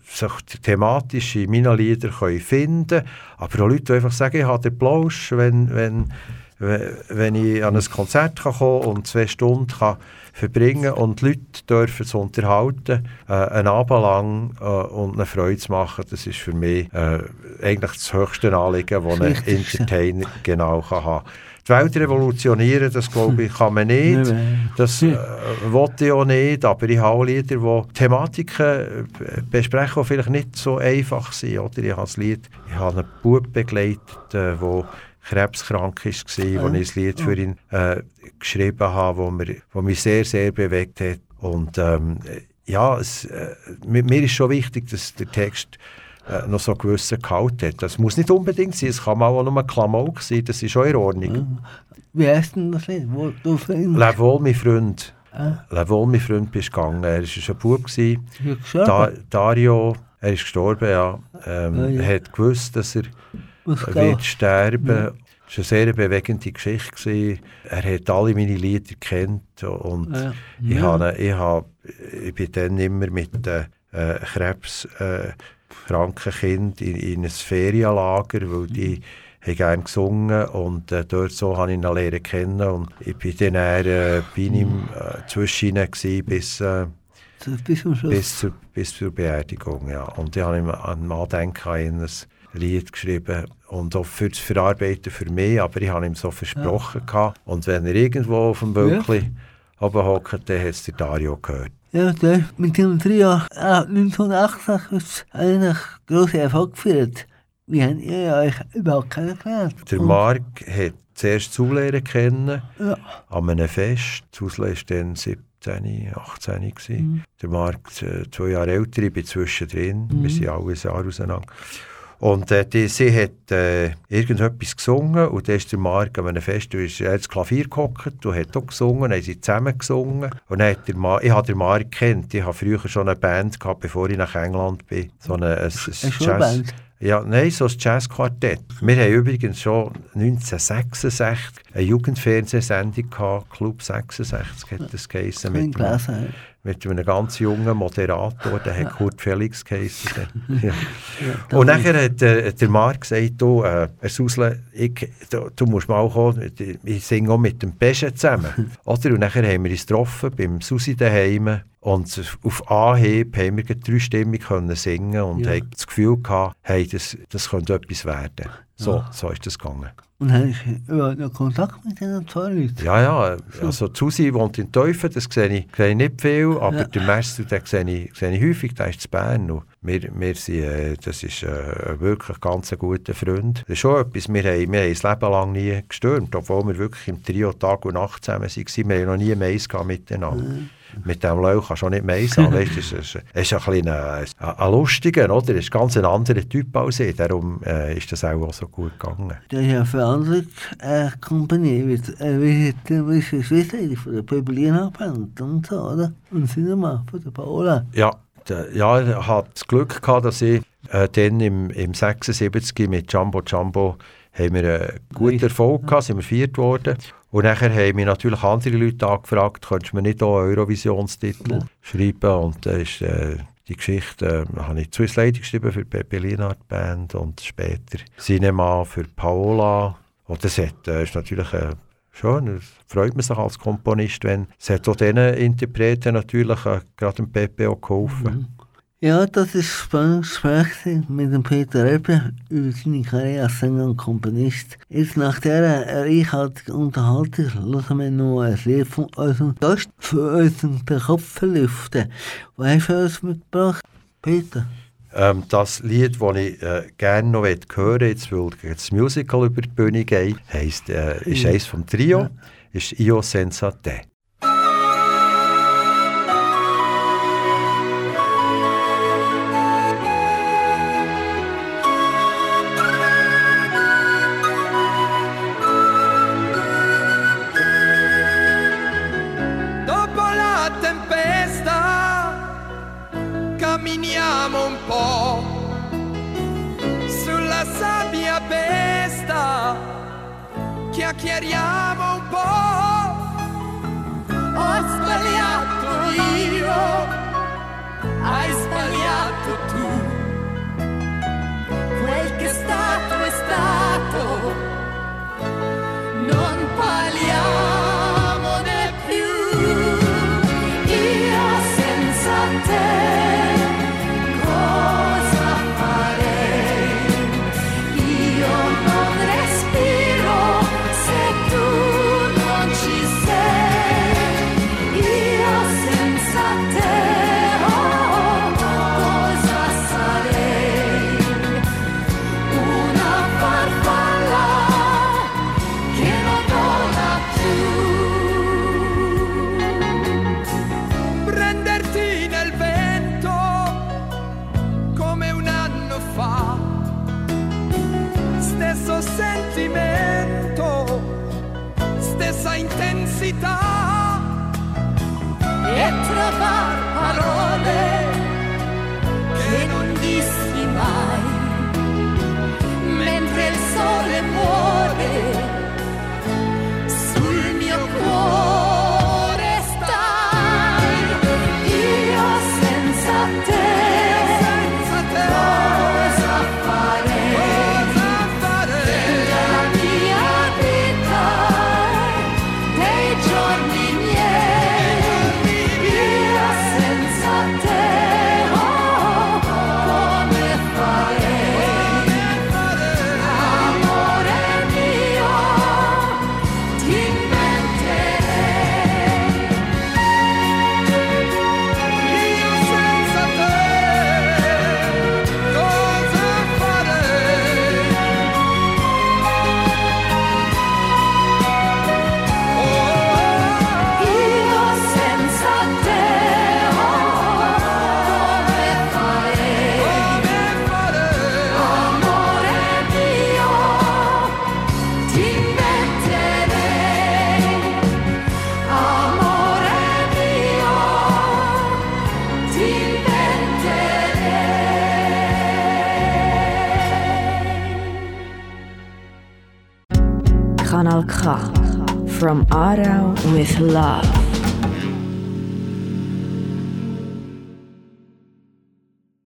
sich thematisch in meinen Liedern können finden können. Aber auch Leute, die einfach sagen, ich habe den Plausch, wenn, wenn, wenn ich an ein Konzert kann kommen und zwei Stunden kann verbringen und die Leute dürfen es unterhalten, äh, einen Abend lang äh, und eine Freude zu machen, das ist für mich äh, eigentlich das höchste Anliegen, das ein Entertainer genau kann haben die Welt revolutionieren, das glaube ich, kann man nicht. Das äh, wollte ich auch nicht, aber ich habe Lieder, die Thematiken äh, besprechen, die vielleicht nicht so einfach sind. Oder? Ich habe ein Lied, ich habe einen Bub begleitet, der äh, krebskrank war, ja. wo ich ein Lied für ihn äh, geschrieben habe, wo, mir, wo mich sehr, sehr bewegt hat. Und ähm, ja, es, äh, mir ist schon wichtig, dass der Text äh, noch so einen gewissen Gehalt hat. Das muss nicht unbedingt sein, es kann auch nur ein Klamauk sein, das ist auch in Ordnung. Wie heißt denn das Lied? Wo du Leb wohl, mein Freund. Ah. Leb wohl, mein Freund, bist gegangen. Er war ein Bub. Da, Dario, er ist gestorben, ja. Ähm, oh, ja. Er hat gewusst, dass er wird sterben. Ja. Es war eine sehr bewegende Geschichte. Er hat alle meine Lieder kennt und ja. ich, habe, ich, habe, ich bin dann immer mit den äh, Krebs äh, kranken Kind in, in ein Ferienlager, weil die haben gerne gesungen und äh, dort so habe ich ihn lernen kennen und ich bin dann eher, äh, bei ihm äh, zwischen ihnen bis, äh, bis, bis, zur, bis zur Beerdigung. Ja. Und ich habe ihm an Mann denken, Lied geschrieben und auch für das Verarbeiten für mich, aber ich habe ihm so versprochen. Ja. Und wenn er irgendwo auf dem Wölkchen ja. hockt, dann hat es der Dario gehört. Ja, der mit dem Trio äh, 1980 ist eigentlich grossen Erfolg gefeiert. Wie habt ihr euch überhaupt kennengelernt? Der Marc hat zuerst Zulehrer kennen, ja. an einem Fest. Zule war dann 17, 18 Mhm. Der Marc äh, zwei Jahre älter, ich bin zwischendrin. Mhm. Wir sind alle ein Jahr auseinander. Und äh, die, sie hat äh, irgendetwas gesungen und dann ist der Marc an einem Fest, du ist ins Klavier gehockt und hat auch gesungen, haben sie zusammen gesungen. Und dann hat der Mar ich habe den Marc kennt, ich habe früher schon eine Band gehabt, bevor ich nach England bin. So eine, eine, eine Jazz... Ja, nein, so ein Jazzquartett. Wir haben übrigens schon 1966 eine Jugendfernsehsendung gehabt, Club 66 hat das geheißen. Mit, einem, mit einem ganz jungen Moderator, der hat Kurt Felix geheißen. ja. ja, Und nachher hat äh, der Marc gesagt, du, äh, Susle, ich, du, du, musst mal kommen, ich singe auch mit dem Pesche zusammen. Oder? Und nachher haben wir uns getroffen beim Susi daheim und auf Anhieb haben wir dreistimmig können singen und ja. haben das Gefühl gehabt, hey, das, das könnte etwas werden. So, ja. so ist das gegangen. Und hast du überhaupt noch Kontakt mit diesen zwei Leuten? Ja, ja. Also Susi wohnt in Teufel, das sehe ich, sehe ich nicht viel, aber ja. der Messer, den sehe ich, sehe ich häufig, der ist zu Bern. Und wir, wir sind, äh, das ist äh, wirklich ganz ein guter Freund. Das ist schon etwas, wir haben, wir haben das Leben lang nie gestürmt, obwohl wir wirklich im Trio Tag und Nacht zusammen waren. Wir haben noch nie Mais miteinander. Mhm mit dem Löw kannst du auch nicht mehr sein. weißt, es ist, ist ein, bisschen ein, ein lustiger, oder? Es ist ganz ein anderer Typ als ich. Darum äh, ist das auch so gut gegangen. Das ist für andere äh, Kompanie, wie, äh, wie, wie Schwester von der Pöbelina Band und so, oder? Und Cinema von der Paola. Ja, ja, ich hatte das Glück gehabt, dass ich äh, dann im, im 76 mit Jumbo Jumbo haben wir einen guten Erfolg gehabt, sind wir viert worden. Und nachher haben mich natürlich andere Leute angefragt, könntest du mir nicht auch Eurovisionstitel ja. schreiben? Und da ist äh, die Geschichte, äh, habe ich Swiss Lady geschrieben für die Pepe Linard Band und später Cinema für Paola. Und das hat, äh, ist natürlich äh, schön, freut man sich als Komponist, wenn es hat auch diesen Interpreten natürlich äh, gerade dem Pepe auch geholfen. Mhm. Ja, das ist spannend Gespräch mit dem Peter Eppe über seine Karriere als Sänger und Komponist. Jetzt nach dieser reichhaltigen Unterhaltung hören wir noch ein Lied von unserem Gast für unseren den Kopf lüften. Was hast du uns mitgebracht, Peter? Ähm, das Lied, das ich äh, gerne noch hören möchte, jetzt, weil das Musical über die Bühne geht, heisst, äh, ist ja. eines vom Trio, ja. ist «Io senza te». Intensità e trovar parole che non dissi mai. Mentre il sole muore From Aarau with Love.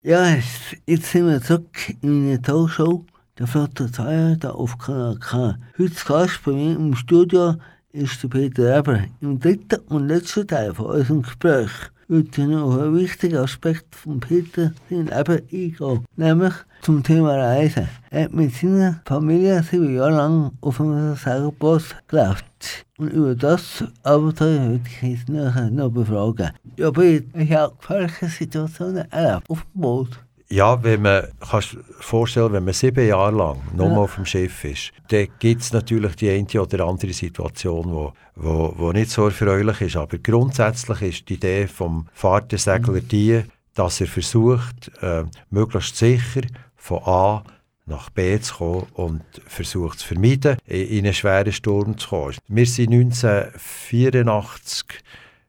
Ja, es- jetzt sind wir zurück in einer Talkshow, der Flotte Zeier, da auf Kanal K. Heute Gast bei mir im Studio ist der Peter Eber. Im dritten und letzten Teil von unserem Gespräch wird ich noch einen wichtigen Aspekt von Peter sein Leben eingehen, nämlich zum Thema Reisen. Er hat mit seiner Familie sieben Jahre lang auf einem Segelboot gelebt. Und über das Abenteuer würde ich jetzt nachher noch befragen. Ja, Peter, ich habe gefährliche Situationen erlebt auf dem Boot. Ja, wenn man, kannst du vorstellen, wenn man sieben Jahre lang nur Ja. auf dem Schiff ist, dann gibt es natürlich die eine oder andere Situation, wo, wo, wo nicht so erfreulich ist. Aber grundsätzlich ist die Idee vom Fahrtensegler die, dass er versucht, äh, möglichst sicher von A nach B zu kommen und versucht zu vermeiden, in in einen schweren Sturm zu kommen. Wir sind 1984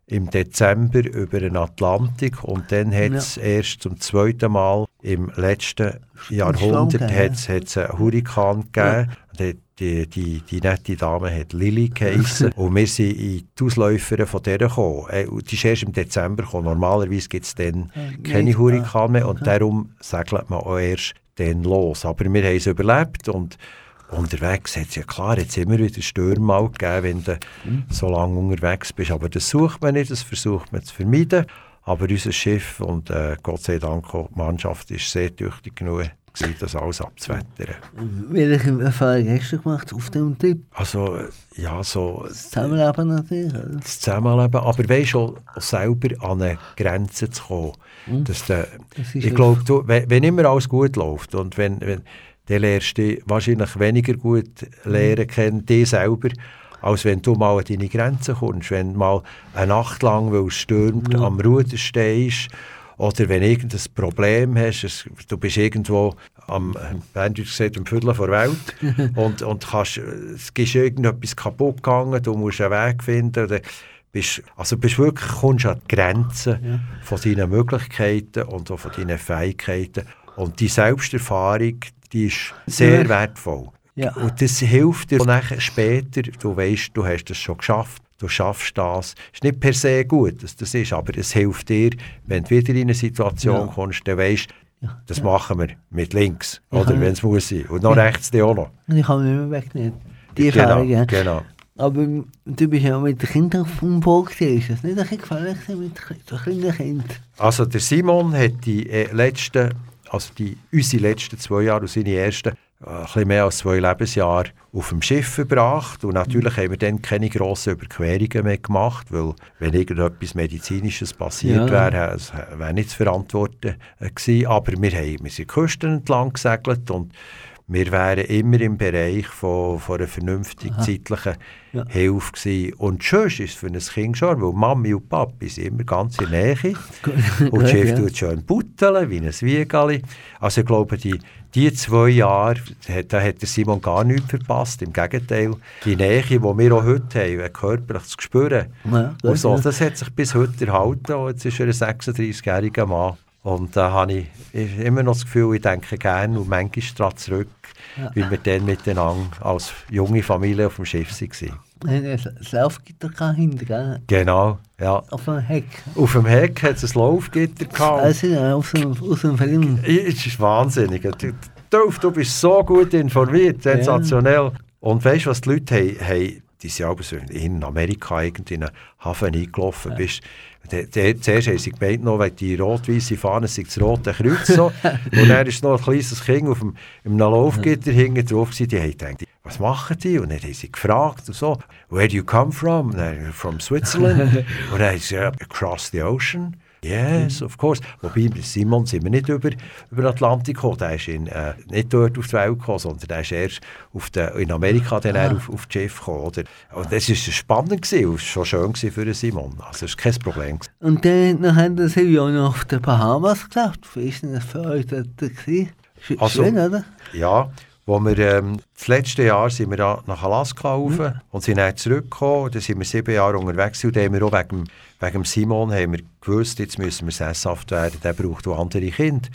im Dezember über den Atlantik und dann hat es erst zum zweiten Mal im letzten Jahrhundert hat's, hat's einen Hurrikan gegeben. Die, die, die, die nette Dame hat Lilly geheissen und wir sind in die Ausläufer von der gekommen. Äh, Die ist erst im Dezember gekommen. Normalerweise gibt es dann keine nicht. Hurrikan mehr und darum segelt man auch erst dann los. Aber wir haben es überlebt und unterwegs hat es ja klar, jetzt immer wieder Stürme mal gegeben, wenn du so lange unterwegs bist. Aber das sucht man nicht, das versucht man zu vermeiden. Aber unser Schiff und äh, Gott sei Dank auch die Mannschaft ist sehr tüchtig genug, gewesen, das alles abzuwettern. Welche Erfahrung hast du gemacht auf dem Trip? Also, ja, so Das Zusammenleben natürlich. Oder? das Zusammenleben, aber weißt schon, selber an eine Grenze zu kommen. Dass der, Das ist ich glaube, wenn immer alles gut läuft und wenn, wenn dann lernst du dich wahrscheinlich weniger gut lernen kennen, dich selber, als wenn du mal an deine Grenzen kommst. Wenn du mal eine Nacht lang, weil es stürmt, am Ruder stehst oder wenn du irgendein Problem hast, du bist irgendwo am, Berndeutsch gesagt, am Viertel vor der Welt und, und kannst, es ist irgendetwas kaputt gegangen, du musst einen Weg finden oder bist, also bist wirklich, kommst an die Grenzen von deinen Möglichkeiten und auch von deinen Fähigkeiten. Und die Selbsterfahrung, die ist sehr Ja. wertvoll. Ja. Und das hilft dir nachher später, du weißt, du hast es schon geschafft, du schaffst das. ist nicht per se gut, dass das ist, aber es hilft dir, wenn du wieder in eine Situation Ja. kommst, dann weißt Ja. das machen wir mit links, Ja. oder wenn es muss sein. Und noch rechts dann auch noch. Und ich kann mich nicht mehr wegnehmen. Die genau, Erfahrung, ja. genau. Aber du bist ja mit den Kindern Boot gewesen. Ist das nicht ein bisschen gefährlich mit so kleinen Kindern? Also der Simon hat die äh, letzten, also die, unsere letzten zwei Jahre und seine ersten, äh, ein bisschen mehr als zwei Lebensjahre auf dem Schiff verbracht. Und natürlich haben wir dann keine grossen Überquerungen mehr gemacht, weil wenn irgendetwas Medizinisches passiert Ja. wäre, es wäre nicht zu verantworten äh, gewesen. Aber wir, haben, wir sind die Küsten entlang gesegelt und wir wären immer im Bereich von, von einer vernünftig zeitlichen Ja. Hilfe gewesen. Und schön ist es für ein Kind schon, weil Mami und Papi sind immer ganz in der Nähe. Und der Chef ja. tut schön butteln, wie ein Wiegali. Also ich glaube, die, die zwei Jahre, da- hat der Simon gar nichts verpasst. Im Gegenteil, die Nähe, die wir auch heute haben, ein körperlich zu spüren, Ja, und gut, so, das hat sich bis heute erhalten. Und jetzt ist er ein 36-jähriger Mann. Und da habe ich ich immer noch das Gefühl, ich denke gerne und manchmal daran zurück, weil wir dann miteinander als junge Familie auf dem Schiff waren. Das Laufgitter kann hinten, gell? Genau, ja. Auf dem Heck. Auf dem Heck hat es ein Laufgitter gehabt. Also, ja, aus dem, aus dem Film. Es ist wahnsinnig. Du, Dolph, du bist so gut informiert, sensationell. Und weißt du, was die Leute haben? haben die sind so in Amerika irgendwie in einen Hafen eingelaufen. Bist, der, der, zuerst haben sie gemeint, noch, weil die rot-weiße Fahne sei das Rote Kreuz. So. und dann ist noch ein kleines Kind auf dem, im Laufgitter hinten drauf gewesen. Die haben gedacht, was machen die? Und dann haben sie gefragt und so, where do you come from? Und dann, from Switzerland. und dann haben sie across the ocean. Yes, of course. Wobei, mit Simon sind wir nicht über, über den Atlantik gekommen. Der ist in, äh, nicht dort auf die Welt gekommen, sondern der ist erst auf der, in Amerika dann eher auf, auf das Schiff gekommen. Oder? Und das war spannend gewesen, und schon schön gewesen für Simon. Also das war kein Problem. Und dann, haben sie ja noch auf den Bahamas geschafft. Wie denn das für euch dort gewesen? Also- Schön, oder? Ja, wo wir, ähm, das letzte Jahr sind wir nach Alaska rauf und sind dann zurückgekommen. Da sind wir sieben Jahre unterwegs und da haben wir auch wegen, wegen Simon haben wir gewusst, jetzt müssen wir sesshaft werden. Der braucht auch andere Kinder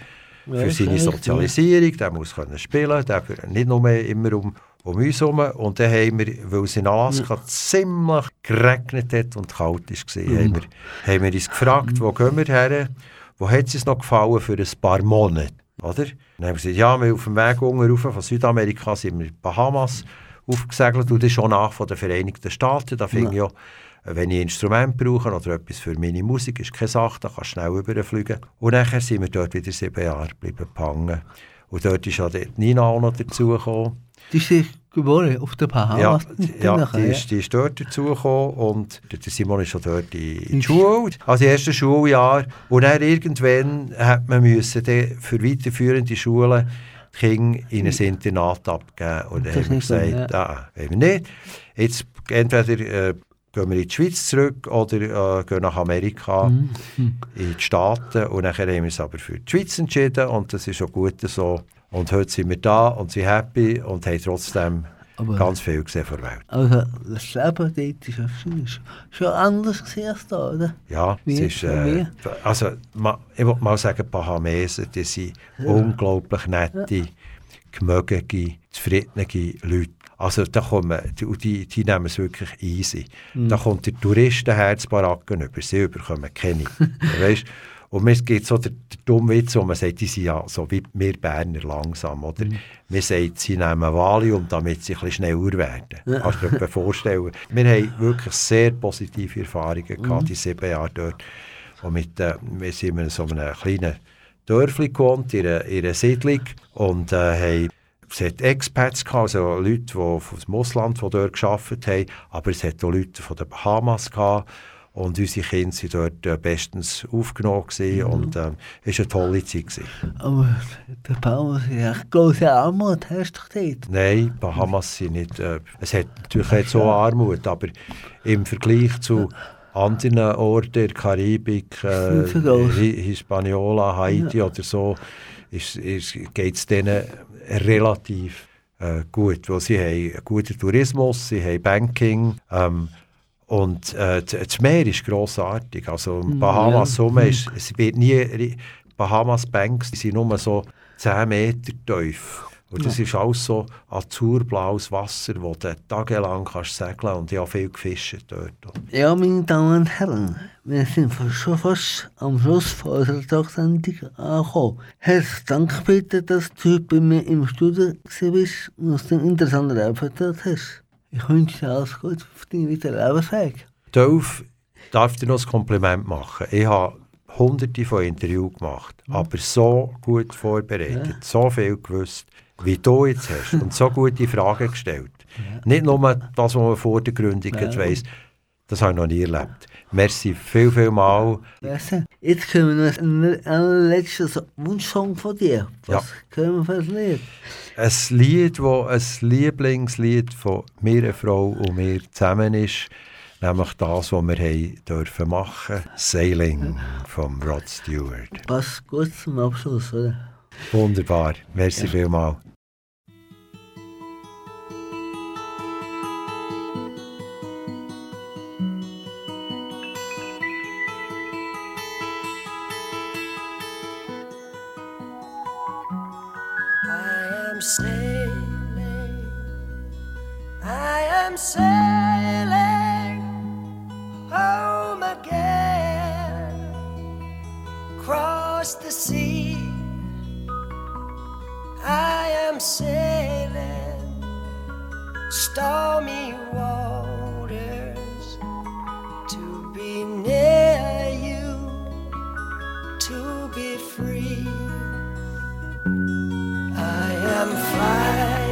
Ja, für seine Sozialisierung. Der muss können spielen, der nicht nur mehr immer um, um uns herum. Und dann haben wir, weil es in Alaska ziemlich geregnet hat und kalt war, haben, wir, haben wir uns gefragt, wo gehen wir her? Wo hat es uns noch gefallen für ein paar Monate? Oder? Dann haben wir gesagt, ja, wir auf dem Weg rauf von Südamerika sind wir in Bahamas aufgesegelt und das ist schon nach von den Vereinigten Staaten. Da fing ja. wenn ich ein Instrument brauche oder etwas für meine Musik, ist keine Sache, da kannst du schnell überfliegen. Und nachher sind wir dort wieder sieben Jahre geblieben gehangen. Und dort ist ja die Nina auch noch dazugekommen. Die ist sich geboren auf Ja, Bahamas. ja Nachher, die, ist, die ist dort dazugekommen und der Simon ist schon dort in, in die Schule, also erste Schuljahr. Und dann irgendwann hat man müssen für weiterführende Schulen die Kinder in ein Internat abgeben. Und dann haben wir gesagt, ah, wollen wir nicht. Jetzt entweder äh, gehen wir in die Schweiz zurück oder äh, gehen nach Amerika, Mhm. in die Staaten. Und dann haben wir uns aber für die Schweiz entschieden und das ist auch gut so. Und heute sind wir da und sind happy und haben trotzdem Aber- ganz viel gesehen von der Welt. Also, das Leben dort ist ja schon, schon anders als da, oder? Ja, Wie? es ist, äh, also ma, ich will mal sagen, Bahamesen, die sind unglaublich nette, gemögige, zufriedene Leute. Also da kommen, die, die, die nehmen es wirklich easy. Mhm. Da kommt der Touristenherzbaracken über, sie bekommen keine. weißt? Und mir gibt so der, der dumme Witz, wo man sagt, die sind ja so wie wir Berner langsam, oder? Mhm. Wir sagen, sie nehmen Valium, damit sie ein bisschen schneller werden. Kannst du dir vorstellen? Wir haben wirklich sehr positive Erfahrungen Mhm. gehabt, die sieben Jahre dort. Und mit, äh, wir sind in so einem kleinen Dörfli gewohnt, in einer, in einer Siedlung und äh, haben es hat Expats gehabt, also Leute die vom Ausland, die dort gearbeitet haben, aber es hat auch Leute von den Bahamas gehabt und unsere Kinder waren dort äh, bestens aufgenommen gewesen, und äh, es war eine tolle Zeit. Gewesen. Aber der Bahamas ist echt große Armut, hast du dort? Nein, Bahamas sind nicht. Äh, es hat natürlich jetzt so Armut, aber im Vergleich zu anderen Orten der Karibik, äh, Nicht Hispaniola, Haiti oder so, ist, ist, geht es denen relativ äh, gut, weil sie haben einen guten Tourismus, sie haben Banking. Ähm, und äh, das Meer ist grossartig. Also Bahamas ja. Summe ist, es wird nie, Bahamas Banks die sind nur so 10 Meter tief. Und das ist alles so azurblaues Wasser, wo du tagelang kannst segeln und ich habe viel gefischt dort. Ja, meine Damen und Herren, wir sind schon fast am Schluss von unserer Talksendung angekommen. Herzlichen Dank bitte, dass du heute bei mir im Studio bist und uns den interessanten Leben erzählt hast. Ich wünsche dir alles Gute für deinen weiteren Lebensweg. Dolph, darf dir noch ein Kompliment machen. Ich habe hunderte von Interviews gemacht, aber so gut vorbereitet, so viel gewusst, wie du jetzt hast und so gute Fragen gestellt. Nicht nur das, was man vor der Gründung ja. weiss. Das habe ich noch nie erlebt. Merci viel, viel mal. Jetzt können wir noch einen allerletzten So- Wunschsong von dir. Was können wir für ein Lied? Ein Lied, das ein Lieblingslied von mir, Frau und mir zusammen ist, nämlich das, was wir haben dürfen machen Sailing von Rod Stewart. Passt gut zum Abschluss, oder? Wunderbar. Merci vielmals. I am sailing, I am sailing across the sea. I am sailing stormy waters to be near you, to be free. I am flying.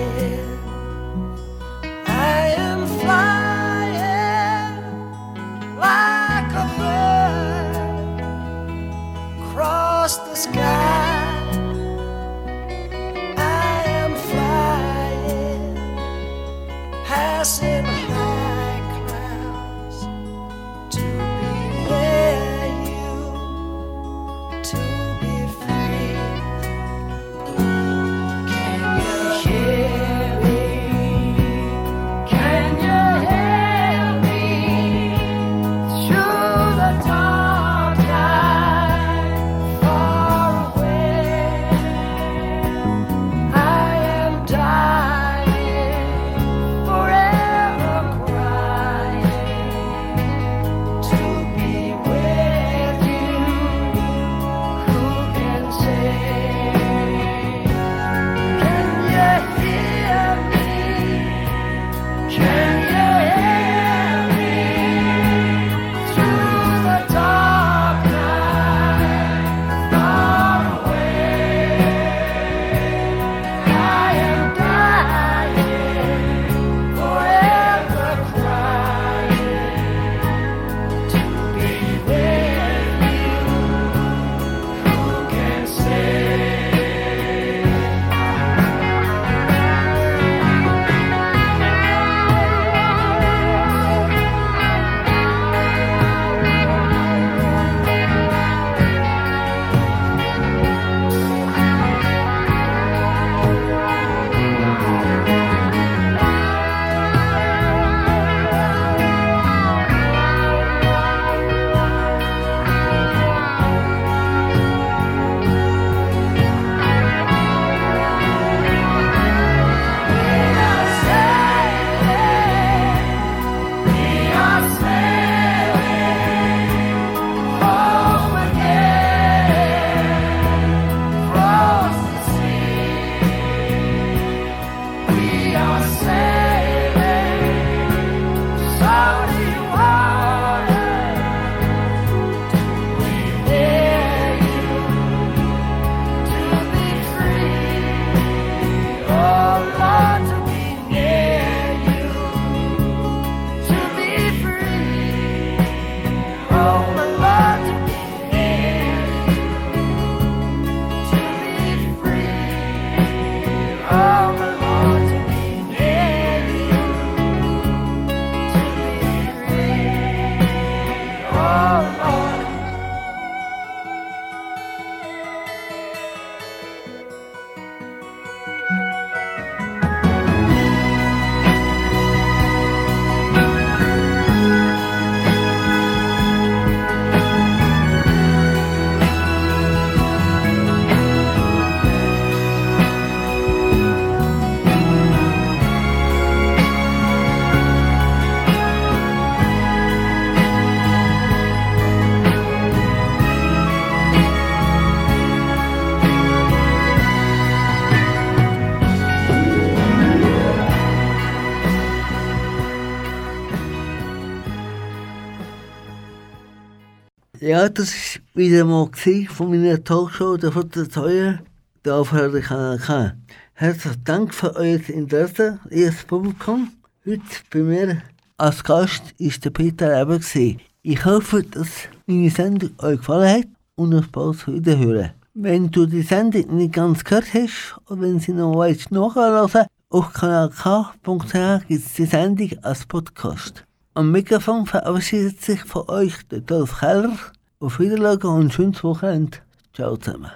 Ja, das war wieder mal von meiner Talkshow, der von der Teuer, der auf Radio Kanal K. Herzlichen Dank für euer Interesse, ihr Publikum. Heute bei mir Als Gast war der Peter Eber. gewesen. Ich hoffe, dass meine Sendung euch gefallen hat und auf bald wiederhören. Wenn du die Sendung nicht ganz gehört hast oder wenn sie noch willst nachhören auf kanalk.ch gibt es die Sendung als Podcast. Am Mikrofon verabschiedet sich von euch der Dolf Keller. Auf Wiedersehen und ein schönes Wochenende. Ciao zusammen.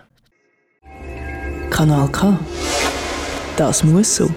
Kanal K. Das muss so.